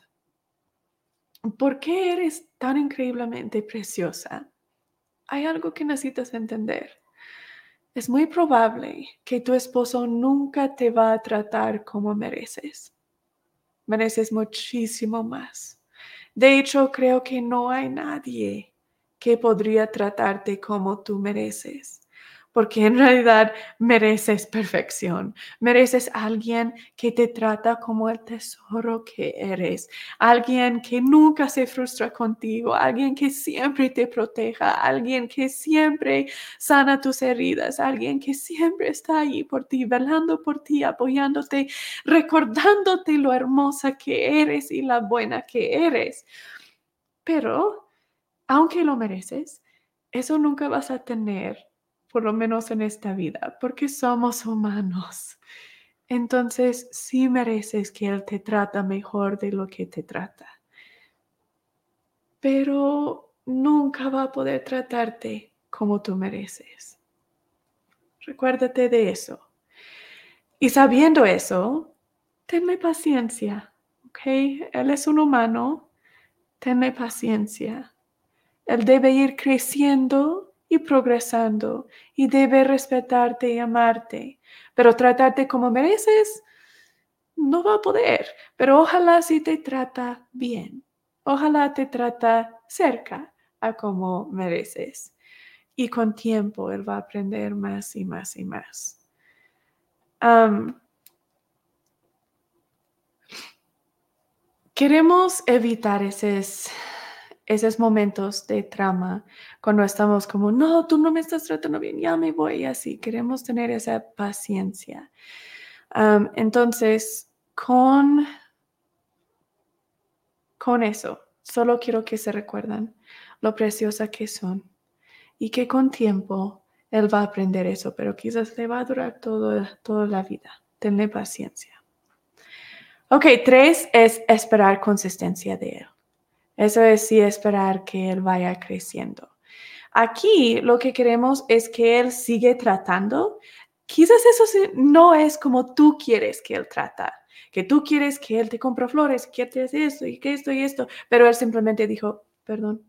¿Por qué eres tan increíblemente preciosa? Hay algo que necesitas entender. Es muy probable que tu esposo nunca te va a tratar como mereces. Mereces muchísimo más. De hecho, creo que no hay nadie que podría tratarte como tú mereces porque en realidad mereces perfección, mereces alguien que te trata como el tesoro que eres, alguien que nunca se frustra contigo, alguien que siempre te proteja, alguien que siempre sana tus heridas, alguien que siempre está ahí por ti, velando por ti, apoyándote, recordándote lo hermosa que eres y la buena que eres. Pero, aunque lo mereces, eso nunca vas a tener por lo menos en esta vida, porque somos humanos. Entonces, sí mereces que Él te trata mejor de lo que te trata. Pero nunca va a poder tratarte como tú mereces. Recuérdate de eso. Y sabiendo eso, tenle paciencia, ¿ok? Él es un humano, tenle paciencia. Él debe ir creciendo y progresando y debe respetarte y amarte, pero tratarte como mereces, no va a poder, pero ojalá si te trata bien, ojalá te trata cerca a como mereces. Y con tiempo él va a aprender más y más y más. queremos evitar esos esos momentos de trama, cuando estamos como, no, tú no me estás tratando bien, ya me voy, así, queremos tener esa paciencia. entonces, con, con eso, solo quiero que se recuerdan lo preciosa que son y que con tiempo él va a aprender eso, pero quizás le va a durar todo, toda la vida. Tenle paciencia. Ok, tres es esperar consistencia de él. Eso es sí esperar que él vaya creciendo. Aquí lo que queremos es que él sigue tratando. Quizás eso no es como tú quieres que él trata, que tú quieres que él te compre flores, que te hace esto y que esto y esto, pero él simplemente dijo, perdón.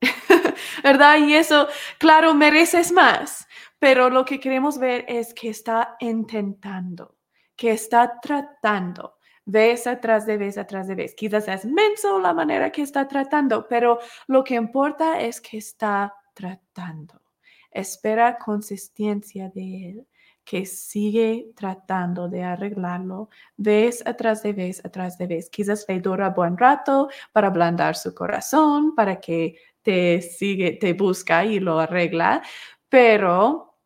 ¿Verdad? Y eso, claro, mereces más, pero lo que queremos ver es que está intentando, que está tratando vez atrás de vez atrás de vez. Quizás es menso la manera que está tratando, pero lo que importa es que está tratando. Espera consistencia de él, que sigue tratando de arreglarlo vez atrás de vez atrás de vez. Quizás le dura buen rato para ablandar su corazón, para que te sigue, te busca y lo arregla, pero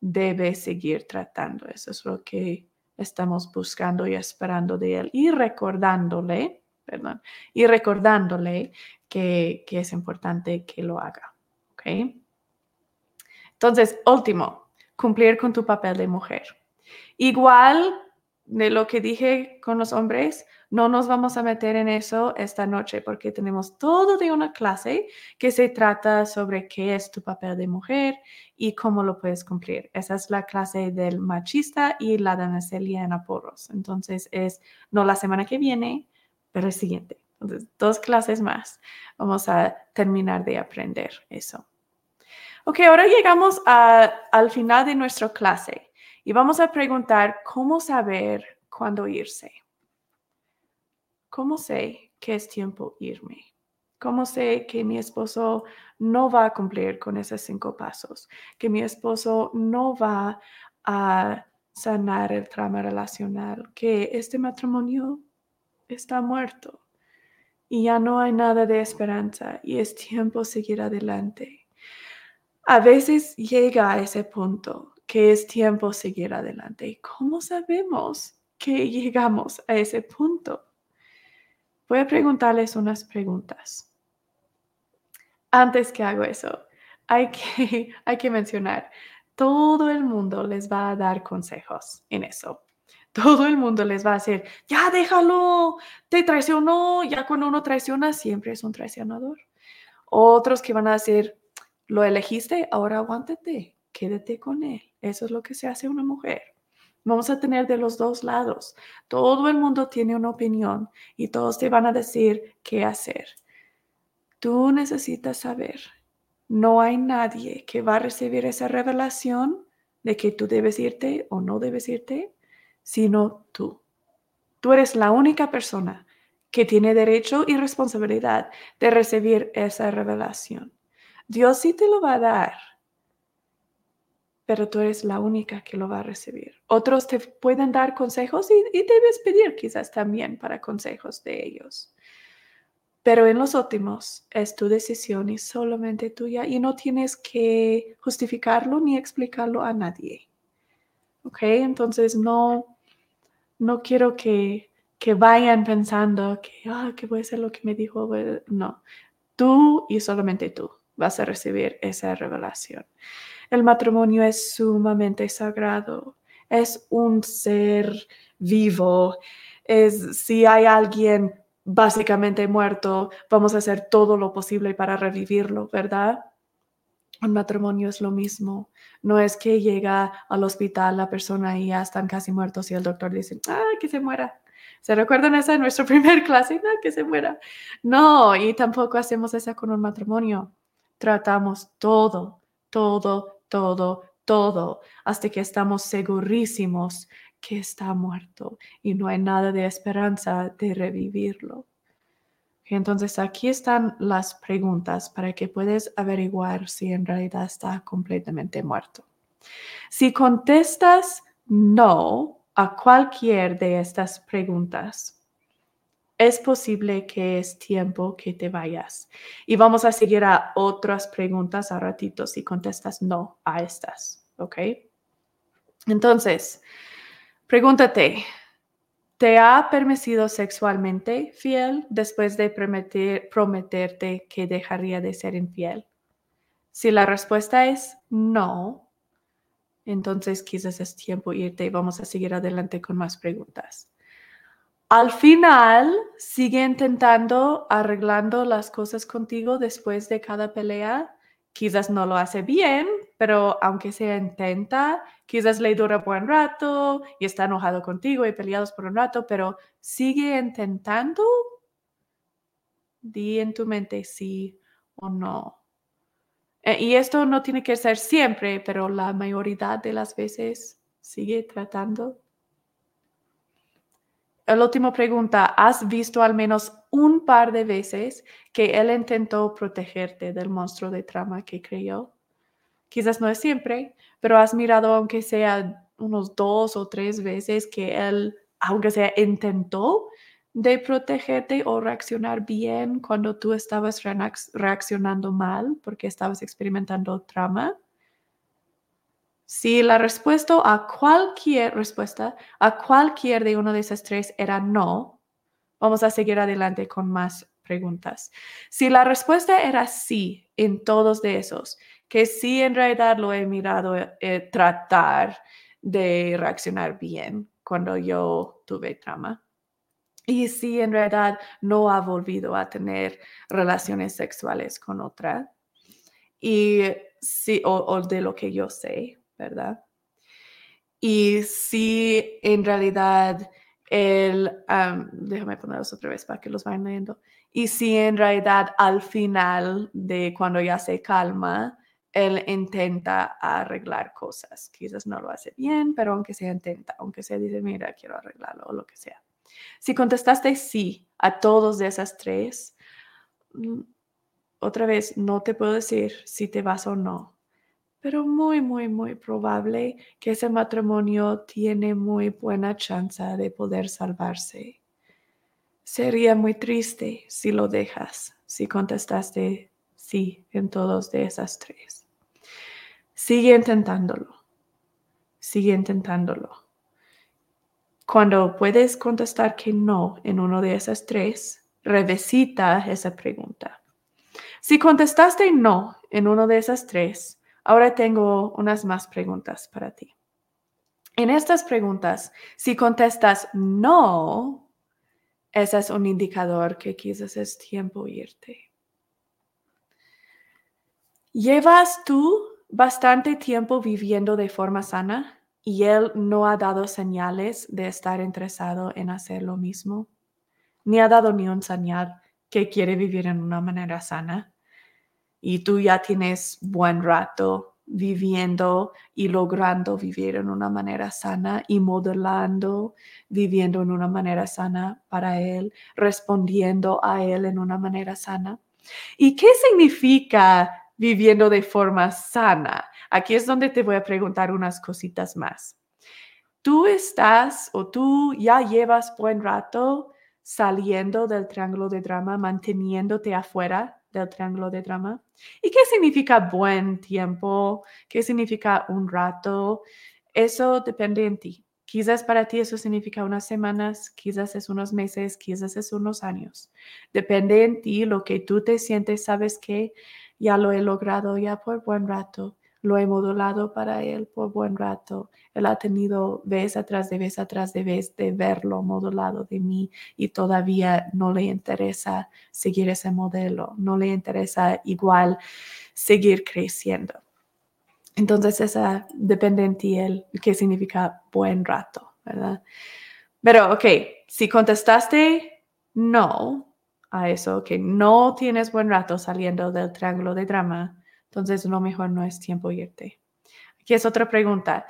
debe seguir tratando. Eso es lo que estamos buscando y esperando de Él y recordándole, perdón, y recordándole que, que es importante que lo haga. ¿Ok? Entonces, último, cumplir con tu papel de mujer. Igual de lo que dije con los hombres, no nos vamos a meter en eso esta noche porque tenemos todo de una clase que se trata sobre qué es tu papel de mujer y cómo lo puedes cumplir. Esa es la clase del machista y la de en Aporros. Entonces es no la semana que viene, pero el siguiente. Entonces, dos clases más. Vamos a terminar de aprender eso. Ok, ahora llegamos al final de nuestra clase. Y vamos a preguntar cómo saber cuándo irse. ¿Cómo sé que es tiempo irme? ¿Cómo sé que mi esposo no va a cumplir con esos cinco pasos? Que mi esposo no va a sanar el trauma relacional, que este matrimonio está muerto y ya no hay nada de esperanza y es tiempo seguir adelante. A veces llega a ese punto que es tiempo seguir adelante. ¿Cómo sabemos que llegamos a ese punto? Voy a preguntarles unas preguntas. Antes que hago eso, hay que, hay que mencionar, todo el mundo les va a dar consejos en eso. Todo el mundo les va a decir, ya déjalo, te traicionó, ya cuando uno traiciona siempre es un traicionador. Otros que van a decir, lo elegiste, ahora aguántate, quédate con él. Eso es lo que se hace una mujer. Vamos a tener de los dos lados. Todo el mundo tiene una opinión y todos te van a decir qué hacer. Tú necesitas saber. No hay nadie que va a recibir esa revelación de que tú debes irte o no debes irte, sino tú. Tú eres la única persona que tiene derecho y responsabilidad de recibir esa revelación. Dios sí te lo va a dar, pero tú eres la única que lo va a recibir. Otros te pueden dar consejos y, debes pedir quizás también para consejos de ellos. Pero en los últimos es tu decisión y solamente tuya y no tienes que justificarlo ni explicarlo a nadie. ¿Ok? Entonces no, no quiero que, que vayan pensando que, ah, que voy a hacer lo que me dijo. No, tú y solamente tú vas a recibir esa revelación. El matrimonio es sumamente sagrado, es un ser vivo, es si hay alguien básicamente muerto, vamos a hacer todo lo posible para revivirlo, ¿verdad? Un matrimonio es lo mismo. No es que llega al hospital la persona y ya están casi muertos y el doctor dice, ah, que se muera. ¿Se recuerdan esa en nuestra primer clase? No, que se muera. No, y tampoco hacemos eso con un matrimonio tratamos todo, todo, todo, todo, hasta que estamos segurísimos que está muerto y no hay nada de esperanza de revivirlo. Entonces aquí están las preguntas para que puedas averiguar si en realidad está completamente muerto. Si contestas no a cualquier de estas preguntas, es posible que es tiempo que te vayas. Y vamos a seguir a otras preguntas a ratito si contestas no a estas, ¿ok? Entonces, pregúntate, ¿te ha permitido sexualmente fiel después de prometer, prometerte que dejaría de ser infiel? Si la respuesta es no, entonces quizás es tiempo irte y vamos a seguir adelante con más preguntas. Al final, sigue intentando arreglando las cosas contigo después de cada pelea. Quizás no lo hace bien, pero aunque se intenta, quizás le dura buen rato y está enojado contigo y peleados por un rato, pero sigue intentando. Di en tu mente sí o no. Eh, y esto no tiene que ser siempre, pero la mayoría de las veces sigue tratando la última pregunta, ¿has visto al menos un par de veces que él intentó protegerte del monstruo de trama que creyó? Quizás no es siempre, pero has mirado aunque sea unos dos o tres veces que él, aunque sea, intentó de protegerte o reaccionar bien cuando tú estabas reaccionando mal porque estabas experimentando trama. Si la respuesta a cualquier respuesta a cualquier de uno de esos tres era no, vamos a seguir adelante con más preguntas. Si la respuesta era sí en todos de esos, que sí en realidad lo he mirado eh, tratar de reaccionar bien cuando yo tuve trama. Y si en realidad no ha volvido a tener relaciones sexuales con otra. Y sí, o de lo que yo sé, ¿verdad? Y si en realidad el, déjame ponerlos otra vez para que los vayan leyendo, y si en realidad al final de cuando ya se calma, él intenta arreglar cosas. Quizás no lo hace bien, pero aunque sea intenta, aunque sea dice, mira, quiero arreglarlo o lo que sea. Si contestaste sí a todos de esas tres, mm, otra vez no te puedo decir si te vas o no, pero muy, muy, muy probable que ese matrimonio tiene muy buena chance de poder salvarse. Sería muy triste si lo dejas, si contestaste sí en todos de esas tres. Sigue intentándolo. Sigue intentándolo. Cuando puedes contestar que no en uno de esas tres, revisita esa pregunta. Si contestaste no en uno de esas tres, ahora tengo unas más preguntas para ti. En estas preguntas, si contestas no, ese es un indicador que quizás es tiempo irte. ¿Llevas tú bastante tiempo viviendo de forma sana y él no ha dado señales de estar interesado en hacer lo mismo, ni ha dado ni un señal que quiere vivir en una manera sana. Y tú ya tienes buen rato viviendo y logrando vivir en una manera sana y modelando, viviendo en una manera sana para él, respondiendo a él en una manera sana. ¿Y qué significa viviendo de forma sana. Aquí es donde te voy a preguntar unas cositas más. Tú estás o tú ya llevas buen rato saliendo del triángulo de drama, manteniéndote afuera del triángulo de drama. ¿Y qué significa buen tiempo? ¿Qué significa un rato? Eso depende en ti. Quizás para ti eso significa unas semanas, quizás es unos meses, quizás es unos años. Depende en ti lo que tú te sientes, sabes que ya lo he logrado ya por buen rato, lo he modulado para él por buen rato. Él ha tenido vez atrás de vez atrás de vez de verlo modulado de mí y todavía no le interesa seguir ese modelo, no le interesa igual seguir creciendo. Entonces, esa depende en ti el qué significa buen rato, ¿verdad? Pero, ok, si contestaste no, a eso, que no tienes buen rato saliendo del triángulo de drama, entonces lo mejor no es tiempo irte. Aquí es otra pregunta.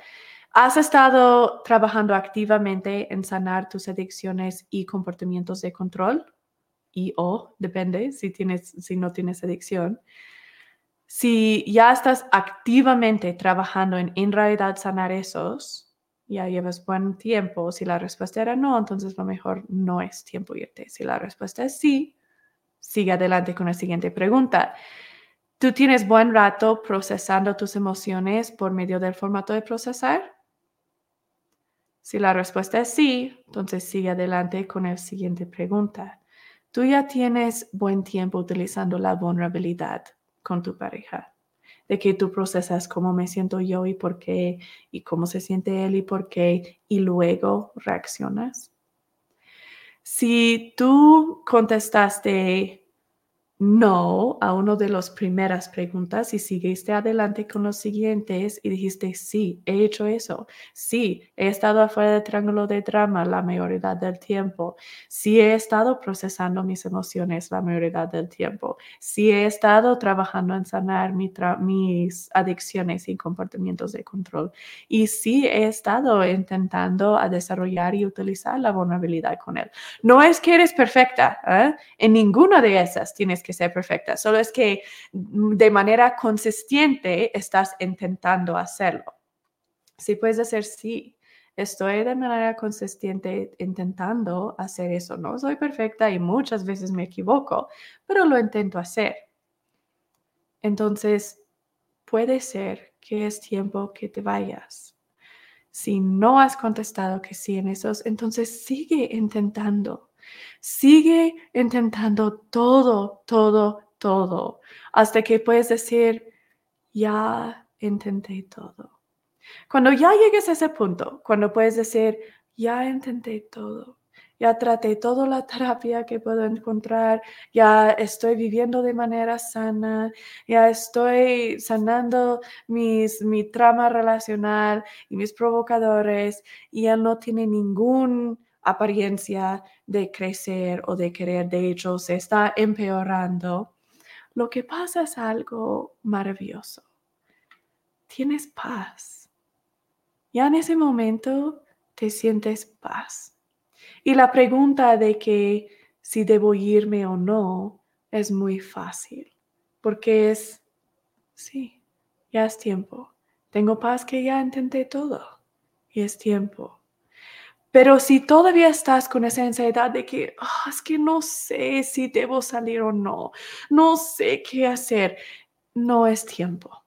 ¿Has estado trabajando activamente en sanar tus adicciones y comportamientos de control? Y o, depende si, tienes, si no tienes adicción. Si ya estás activamente trabajando en en realidad sanar esos, ya llevas buen tiempo. Si la respuesta era no, entonces lo mejor no es tiempo irte. Si la respuesta es sí, sigue adelante con la siguiente pregunta. ¿Tú tienes buen rato procesando tus emociones por medio del formato de procesar? Si la respuesta es sí, entonces sigue adelante con la siguiente pregunta. ¿Tú ya tienes buen tiempo utilizando la vulnerabilidad con tu pareja? de que tú procesas cómo me siento yo y por qué, y cómo se siente él y por qué, y luego reaccionas. Si tú contestaste no a una de las primeras preguntas y seguiste adelante con los siguientes y dijiste, sí, he hecho eso, sí, he estado afuera del triángulo de drama la mayoría del tiempo, sí he estado procesando mis emociones la mayoría del tiempo, sí he estado trabajando en sanar mis adicciones y comportamientos de control y sí he estado intentando a desarrollar y utilizar la vulnerabilidad con él. No es que eres perfecta, ¿eh? en ninguna de esas tienes que ser perfecta, solo es que de manera consistente estás intentando hacerlo. Si puedes decir sí, estoy de manera consistente intentando hacer eso. No soy perfecta y muchas veces me equivoco, pero lo intento hacer. Entonces, puede ser que es tiempo que te vayas. Si no has contestado que sí en esos, entonces sigue intentando. Sigue intentando todo, todo, todo, hasta que puedes decir, ya intenté todo. Cuando ya llegues a ese punto, cuando puedes decir, ya intenté todo, ya traté toda la terapia que puedo encontrar, ya estoy viviendo de manera sana, ya estoy sanando mis, mi trama relacional y mis provocadores y ya no tiene ningún apariencia de crecer o de querer, de hecho, se está empeorando, lo que pasa es algo maravilloso. tienes paz. Ya en ese momento te sientes paz. Y la pregunta de que si debo irme o no es muy fácil, porque es, sí, ya es tiempo. Tengo paz que ya intenté todo y es tiempo. Pero si todavía estás con esa ansiedad de que ah, es que no sé si debo salir o no, no sé qué hacer, no es tiempo.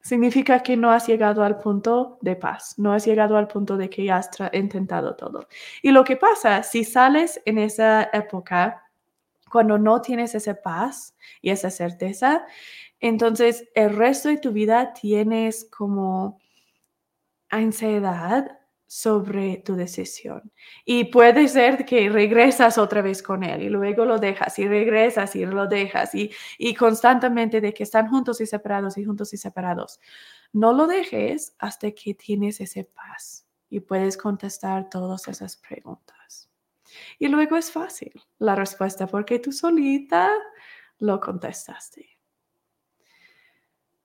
Significa que no has llegado al punto de paz, no has llegado al punto de que ya has intentado todo. Y lo que pasa, si sales en esa época, cuando no tienes esa paz y esa certeza, entonces el resto de tu vida tienes como ansiedad sobre tu decisión. Y puede ser que regresas otra vez con él y luego lo dejas y regresas y lo dejas y, y constantemente de que están juntos y separados y juntos y separados. No lo dejes hasta que tienes ese paz y puedes contestar todas esas preguntas. Y luego es fácil la respuesta porque tú solita lo contestaste.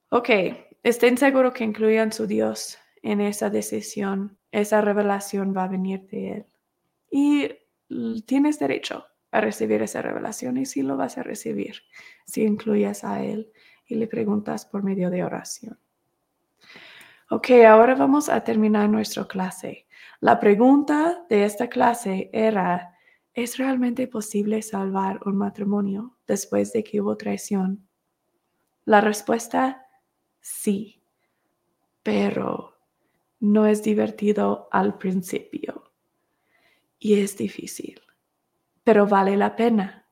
Ok, estén seguros que incluyan su Dios en esa decisión, esa revelación va a venir de Él. Y tienes derecho a recibir esa revelación y sí lo vas a recibir si incluyes a Él y le preguntas por medio de oración. Ok, ahora vamos a terminar nuestra clase. La pregunta de esta clase era, ¿es realmente posible salvar un matrimonio después de que hubo traición? La respuesta, sí, pero no es divertido al principio y es difícil, pero vale la pena.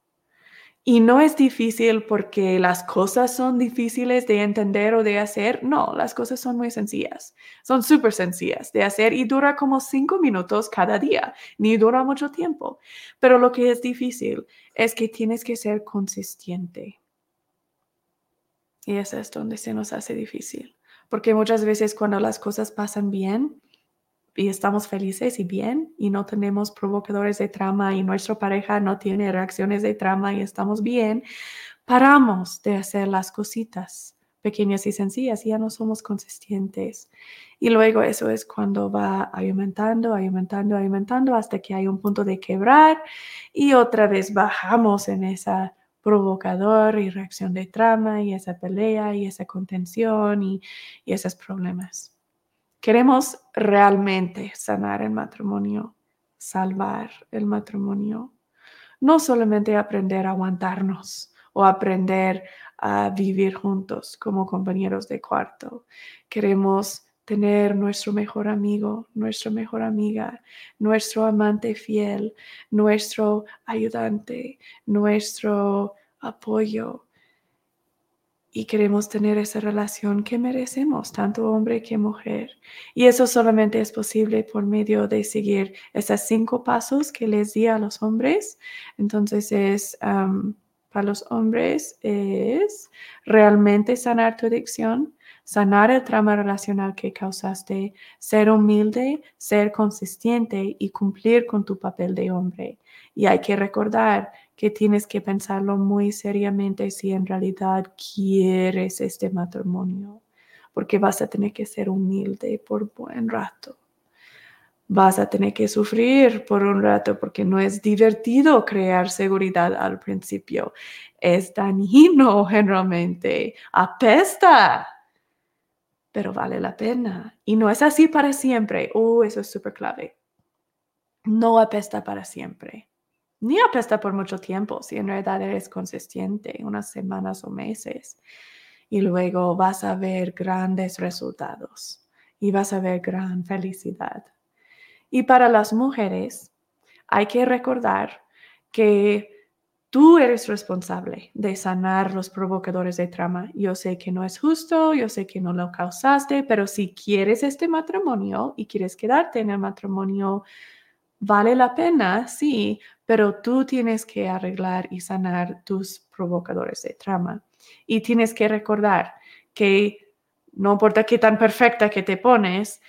Y no es difícil porque las cosas son difíciles de entender o de hacer. No, las cosas son muy sencillas. Son súper sencillas de hacer y dura como cinco minutos cada día, ni dura mucho tiempo. Pero lo que es difícil es que tienes que ser consistente. Y eso es donde se nos hace difícil porque muchas veces cuando las cosas pasan bien y estamos felices y bien y no tenemos provocadores de trama y nuestra pareja no tiene reacciones de trama y estamos bien, paramos de hacer las cositas pequeñas y sencillas y ya no somos consistentes. Y luego eso es cuando va aumentando, aumentando, aumentando hasta que hay un punto de quebrar y otra vez bajamos en esa provocador y reacción de trama y esa pelea y esa contención y, y esos problemas. Queremos realmente sanar el matrimonio, salvar el matrimonio. No solamente aprender a aguantarnos o aprender a vivir juntos como compañeros de cuarto. Queremos tener nuestro mejor amigo, nuestra mejor amiga, nuestro amante fiel, nuestro ayudante, nuestro apoyo. Y queremos tener esa relación que merecemos, tanto hombre que mujer. Y eso solamente es posible por medio de seguir esos cinco pasos que les di a los hombres. Entonces es, para los hombres, es realmente sanar tu adicción, sanar el trauma relacional que causaste, ser humilde, ser consistente y cumplir con tu papel de hombre. Y hay que recordar que tienes que pensarlo muy seriamente si en realidad quieres este matrimonio, porque vas a tener que ser humilde por buen rato. Vas a tener que sufrir por un rato porque no es divertido crear seguridad al principio. Es dañino generalmente, apesta pero vale la pena. Y no es así para siempre. Oh, eso es súper clave. No apesta para siempre. Ni apesta por mucho tiempo si en realidad eres consistente, unas semanas o meses. Y luego vas a ver grandes resultados y vas a ver gran felicidad. Y para las mujeres, hay que recordar que Tú eres responsable de sanar los provocadores de trama. Yo sé que no es justo, yo sé que no lo causaste, pero si quieres este matrimonio y quieres quedarte en el matrimonio, vale la pena, sí, pero tú tienes que arreglar y sanar tus provocadores de trama. Y tienes que recordar que no importa qué tan perfecta que te pones,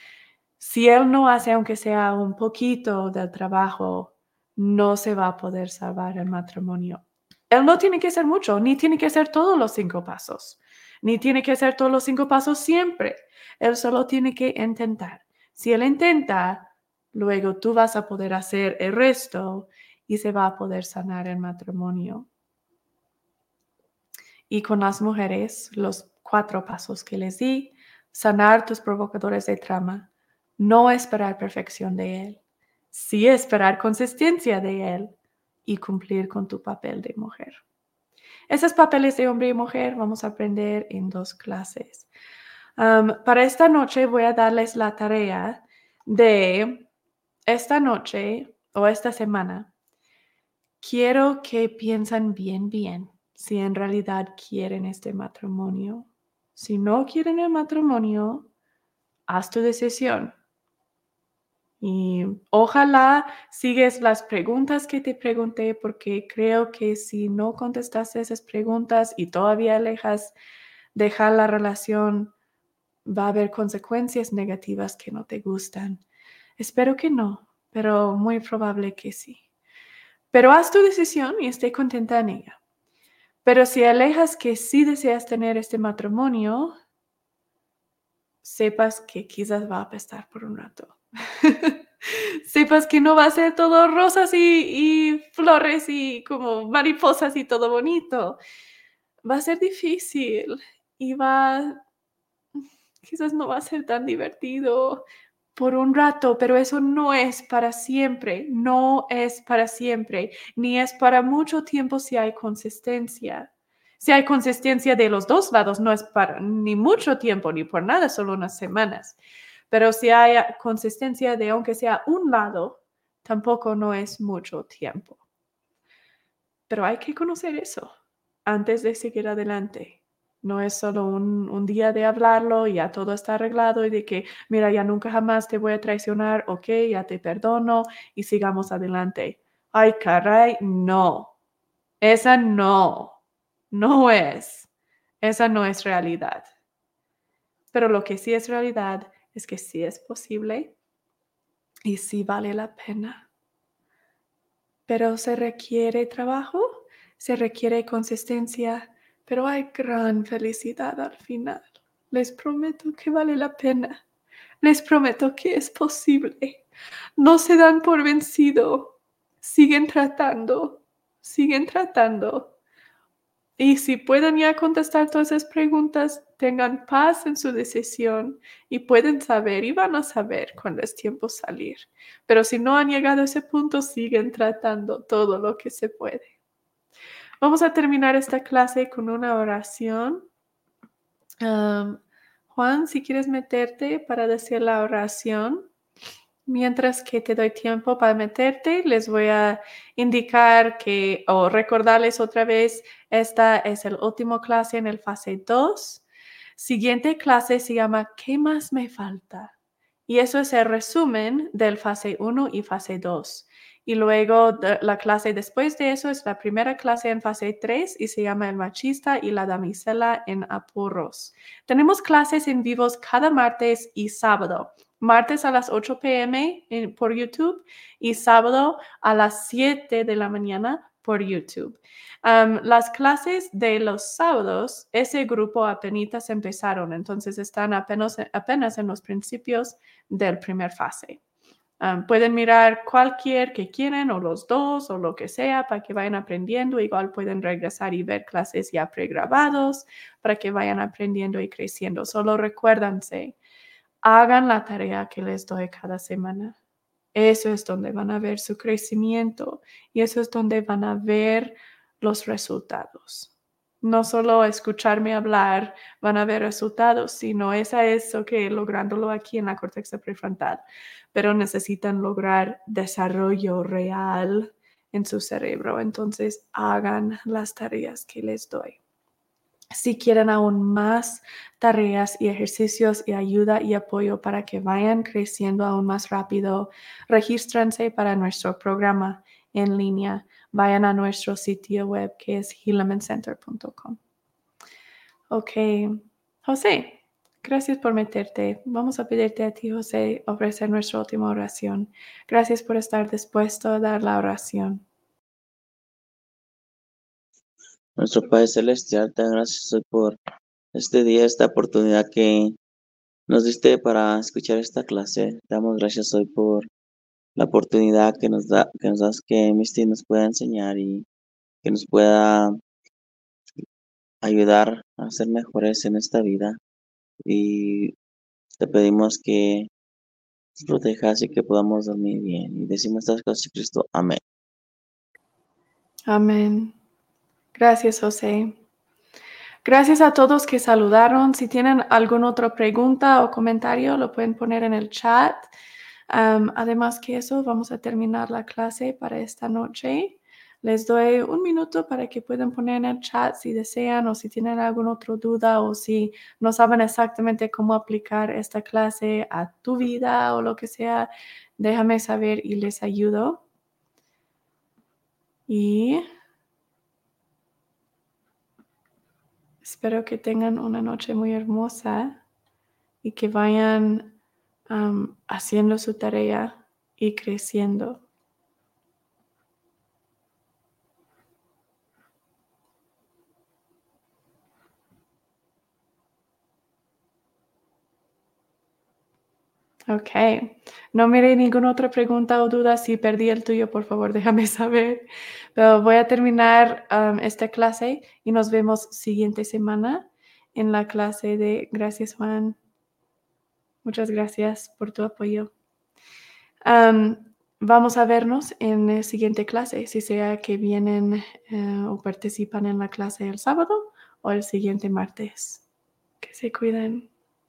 si él no hace aunque sea un poquito del trabajo no se va a poder salvar el matrimonio. Él no tiene que hacer mucho, ni tiene que hacer todos los cinco pasos, ni tiene que hacer todos los cinco pasos siempre. Él solo tiene que intentar. Si él intenta, luego tú vas a poder hacer el resto y se va a poder sanar el matrimonio. Y con las mujeres, los cuatro pasos que les di, sanar tus provocadores de trama, no esperar perfección de él, sí esperar consistencia de él y cumplir con tu papel de mujer. Esos papeles de hombre y mujer vamos a aprender en dos clases. para esta noche voy a darles la tarea de esta noche o esta semana. Quiero que piensen bien, bien si en realidad quieren este matrimonio. Si no quieren el matrimonio, haz tu decisión. Y ojalá sigues las preguntas que te pregunté porque creo que si no contestaste esas preguntas y todavía alejas dejar la relación, va a haber consecuencias negativas que no te gustan. Espero que no, pero muy probable que sí. Pero haz tu decisión y esté contenta en ella. Pero si alejas que sí deseas tener este matrimonio, sepas que quizás va a apestar por un rato. sepas que no va a ser todo rosas y, flores y como mariposas y todo bonito. Va a ser difícil y va, quizás no va a ser tan divertido por un rato, pero eso no es para siempre, no es para siempre, ni es para mucho tiempo si hay consistencia. Si hay consistencia de los dos lados, no es para ni mucho tiempo ni por nada, solo unas semanas. Pero si hay consistencia de aunque sea un lado, tampoco no es mucho tiempo. Pero hay que conocer eso antes de seguir adelante. No es solo un, día de hablarlo y ya todo está arreglado y de que, mira, ya nunca jamás te voy a traicionar, ok, ya te perdono y sigamos adelante. Ay, caray, no. Esa no, no es. Esa no es realidad. Pero lo que sí es realidad es que sí es posible y sí vale la pena. Pero se requiere trabajo, se requiere consistencia, pero hay gran felicidad al final. Les prometo que vale la pena. Les prometo que es posible. No se dan por vencido. Siguen tratando. Siguen tratando. Y si pueden ya contestar todas esas preguntas, tengan paz en su decisión y pueden saber y van a saber cuando es tiempo salir. Pero si no han llegado a ese punto, siguen tratando todo lo que se puede. Vamos a terminar esta clase con una oración. Juan, si quieres meterte para decir la oración. Mientras que te doy tiempo para meterte, les voy a indicar que, o recordarles otra vez, esta es el último clase en el fase 2. Siguiente clase se llama ¿Qué más me falta? Y eso es el resumen del fase 1 y fase 2. Y luego la clase después de eso es la primera clase en fase 3 y se llama El machista y la damisela en apuros. Tenemos clases en vivos cada martes y sábado martes a las 8 pm por YouTube y sábado a las 7 de la mañana por YouTube. las clases de los sábados, ese grupo apenas empezaron, entonces están apenas, en los principios del primer fase. pueden mirar cualquier que quieran o los dos o lo que sea para que vayan aprendiendo. Igual pueden regresar y ver clases ya pregrabados para que vayan aprendiendo y creciendo. Solo recuérdense, hagan la tarea que les doy cada semana. Eso es donde van a ver su crecimiento y eso es donde van a ver los resultados. No solo escucharme hablar van a ver resultados, sino es a eso que lográndolo aquí en la corteza prefrontal, pero necesitan lograr desarrollo real en su cerebro. Entonces hagan las tareas que les doy. Si quieren aún más tareas y ejercicios y ayuda y apoyo para que vayan creciendo aún más rápido, regístrense para nuestro programa en línea. Vayan a nuestro sitio web que es healamencenter.com. Ok, José, gracias por meterte. Vamos a pedirte a ti, José, ofrecer nuestra última oración. Gracias por estar dispuesto a dar la oración. Nuestro Padre Celestial, te gracias por este día, esta oportunidad que nos diste para escuchar esta clase. Damos gracias hoy por la oportunidad que nos da, que nos das que Misty nos pueda enseñar y que nos pueda ayudar a ser mejores en esta vida. Y te pedimos que protejas y que podamos dormir bien. Y decimos estas cosas, Cristo. Amén. Amén. Gracias, José. Gracias a todos que saludaron. Si tienen alguna otra pregunta o comentario, lo pueden poner en el chat. además que eso, vamos a terminar la clase para esta noche. Les doy un minuto para que puedan poner en el chat si desean o si tienen alguna otra duda o si no saben exactamente cómo aplicar esta clase a tu vida o lo que sea. Déjame saber y les ayudo. Y espero que tengan una noche muy hermosa y que vayan haciendo su tarea y creciendo. Ok. No miré ninguna otra pregunta o duda. Si perdí el tuyo, por favor, déjame saber. Pero voy a terminar um, esta clase y nos vemos siguiente semana en la clase de Gracias, Juan. Muchas gracias por tu apoyo. Um, vamos a vernos en la siguiente clase, si sea que vienen eh, o participan en la clase el sábado o el siguiente martes. Que se cuiden.